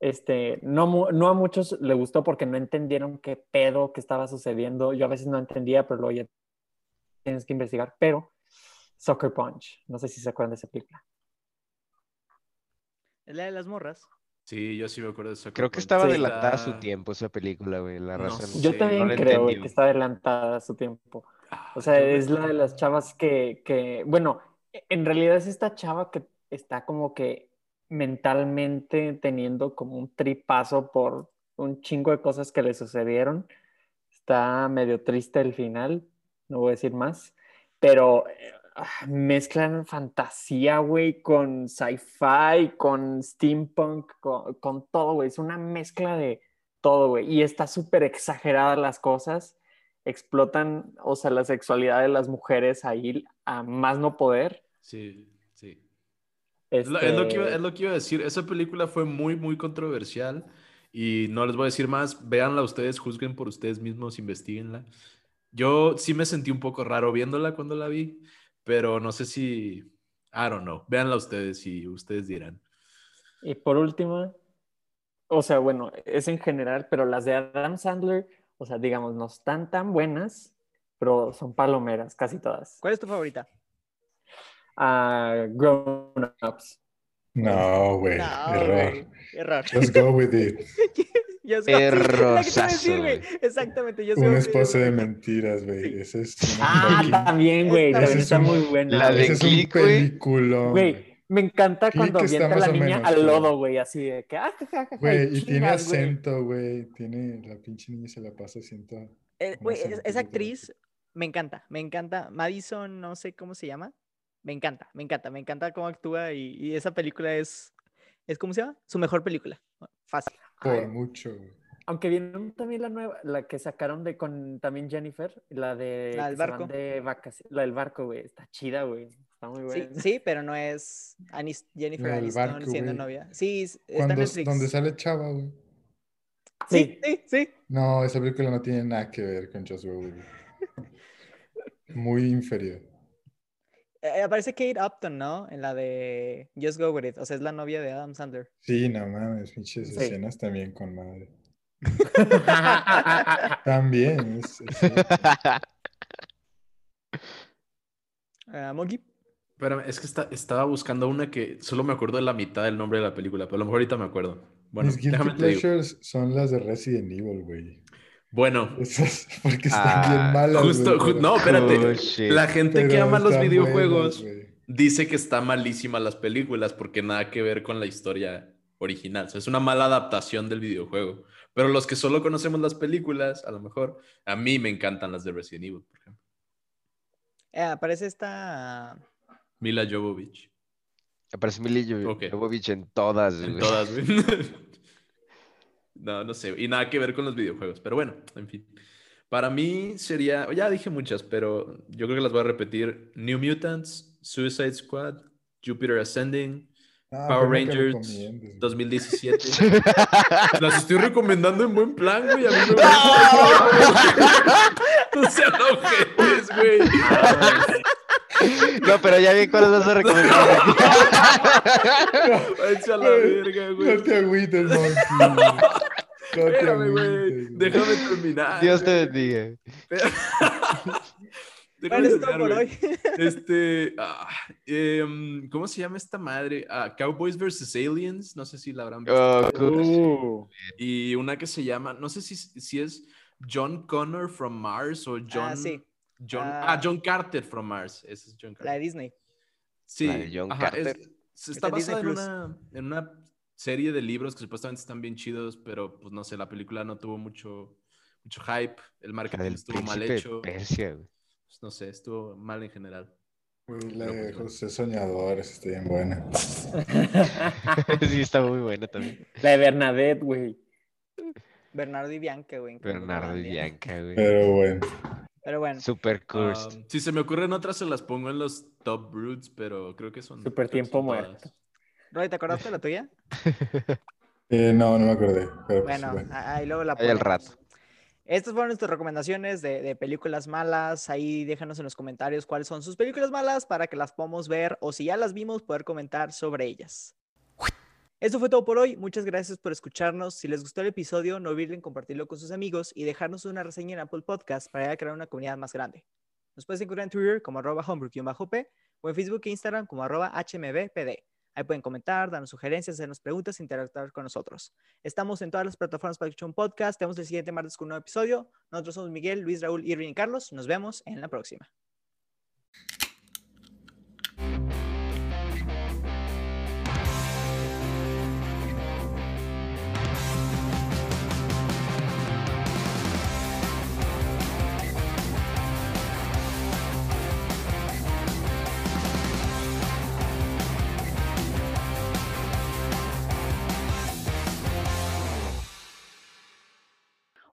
este, no, no a muchos le gustó porque no entendieron qué pedo que estaba sucediendo. Yo a veces no entendía, pero luego ya tienes que investigar. Pero Soccer Punch, no sé si se acuerdan de esa película. Es la de las morras. Sí, yo sí me acuerdo de eso. Creo que estaba Sí. adelantada a su tiempo esa película, güey. La No raza. sé. Yo Sí, también no creo que está adelantada a su tiempo. Ah, O sea, es la de las chavas que, que, bueno, en realidad es esta chava que está como que mentalmente teniendo como un tripazo por un chingo de cosas que le sucedieron. Está medio triste el final, no voy a decir más, pero eh, mezclan fantasía, güey, con sci-fi, con steampunk, con, con todo, güey. Es una mezcla de todo, güey. Y está súper exagerada las cosas explotan, o sea, la sexualidad de las mujeres ahí a más no poder. Sí, sí. Es, lo, Este, es lo que iba, es lo que iba a decir. Esa película fue muy, muy controversial. Y no les voy a decir más. Véanla ustedes, juzguen por ustedes mismos, investiguenla. Yo sí me sentí un poco raro viéndola cuando la vi, pero no sé si. I don't know. Véanla ustedes y ustedes dirán. Y por último, o sea, bueno, es en general, pero las de Adam Sandler, o sea, digamos, no están tan buenas, pero son palomeras, casi todas. ¿Cuál es tu favorita? Ah, Grown Ups. No, güey. No, error. Error. Just go with it. *laughs* Yo sí, es *laughs* la que decir. Exactamente. Yo sé Un esposo de mentiras, güey. Ese es. Ah, fucking- también, güey, también es está un- muy buena. la de Ese es un Click, güey. me encanta Click cuando avienta a la niña menos, al lodo, güey, así de que, ah, Güey, y tiene acento, güey. Tiene. La pinche niña se la pasa asiento. Eh, ¿Cómo güey, llama? esa actriz me encanta, me encanta. Madison, no sé cómo se llama. Me encanta, me encanta, me encanta cómo actúa y, y esa película es, es, ¿cómo se llama? Su mejor película. Fácil. Por mucho, güey. Aunque vieron también la nueva, la que sacaron de con también Jennifer, la de La del barco. de la del barco, güey, está chida, güey, está muy buena. sí, pero no es Anis- Jennifer Aniston barco, siendo güey. novia. Sí, es- está en Cuando, Netflix. donde sale Chava, güey. Sí, sí, sí. No, esa película no tiene nada que ver con With It. *laughs* Muy inferior. Eh, aparece Kate Upton, ¿no? En la de Just Go With It. O sea, es la novia de Adam Sandler. Sí, no mames, pinches Sí. escenas también con madre. *laughs* También, es, es. Ah, Monkey. Espérame, es que está- estaba buscando una que solo me acuerdo de la mitad del nombre de la película, pero a lo mejor ahorita me acuerdo. Bueno, Mis guilty pleasures son las de Resident Evil, güey. Bueno, Esas, porque están Ah, bien malas. justo, ju- no, espérate. Oh. La gente que ama los videojuegos buenas, dice que está malísima las películas porque nada que ver con la historia original. O sea, es una mala adaptación del videojuego. Pero los que solo conocemos las películas, a lo mejor, a mí me encantan las de Resident Evil, por ejemplo. Eh, aparece esta. Mila Jovovich. Aparece Mila. Jovovich en todas, En güey. todas, güey. *laughs* *laughs* No, no sé. Y nada que ver con los videojuegos. Pero bueno, en fin. Para mí sería, ya dije muchas, pero yo creo que las voy a repetir. New Mutants, Suicide Squad, Jupiter Ascending, Ah, Power no Rangers recomiendes, güey. 2017. *laughs* Las estoy recomendando en buen plan, güey. A mí me *laughs* gusta. *laughs* No sean ojetes, güey. No, pero ya vi cuáles vas a recomendar. Váyanse a la verga, güey. No te agüites, Monkey. No te Espérame, güey. agüites, güey. Déjame terminar. Dios te bendiga. *laughs* Déjame es por hoy. *laughs* Este, ah, em, ¿cómo se llama esta madre? Ah, Cowboys vs. Aliens, no sé si la habrán visto. Oh. Uh, Y una que se llama, no sé si, si es John Connor from Mars o John, Ah, sí. John, Ah. ah, John Carter from Mars. Ese es John La de Carter. Disney. Sí, La de John ajá, Carter. es- se está basada en una, en una serie de libros que supuestamente están bien chidos, pero pues no sé, la película no tuvo mucho, mucho hype, el marketing del estuvo mal hecho, Persia, pues, no sé, estuvo mal en general. La de pues. José Soñador, esa está bien buena. *laughs* Sí, está muy buena también. la de Bernadette, güey. Bernardo y Bianca, güey. Bernardo y. Bianca, güey. Pero bueno. Pero bueno, Super cursed. Um, si se me ocurren otras, se las pongo en los top brutes, pero creo que son. Super tiempo muerto. Roy, ¿te acordaste de la tuya? *laughs* Eh, no, no me acordé. Pero pues, Bueno, ahí luego la Ahí al ponemos. rato. Estas fueron nuestras recomendaciones de, de películas malas. Ahí déjanos en los comentarios cuáles son sus películas malas para que las podamos ver o si ya las vimos, poder comentar sobre ellas. Eso fue todo por hoy. Muchas gracias por escucharnos. Si les gustó el episodio, no olviden compartirlo con sus amigos y dejarnos una reseña en Apple Podcast para crear una comunidad más grande. Nos puedes encontrar en Twitter como arroba homebrew-p o en Facebook e Instagram como arroba hmbpd. Ahí pueden comentar, darnos sugerencias, hacernos preguntas, interactuar con nosotros. Estamos en todas las plataformas para escuchar un podcast. Te vemos el siguiente martes con un nuevo episodio. Nosotros somos Miguel, Luis, Raúl, Irving y Carlos. Nos vemos en la próxima.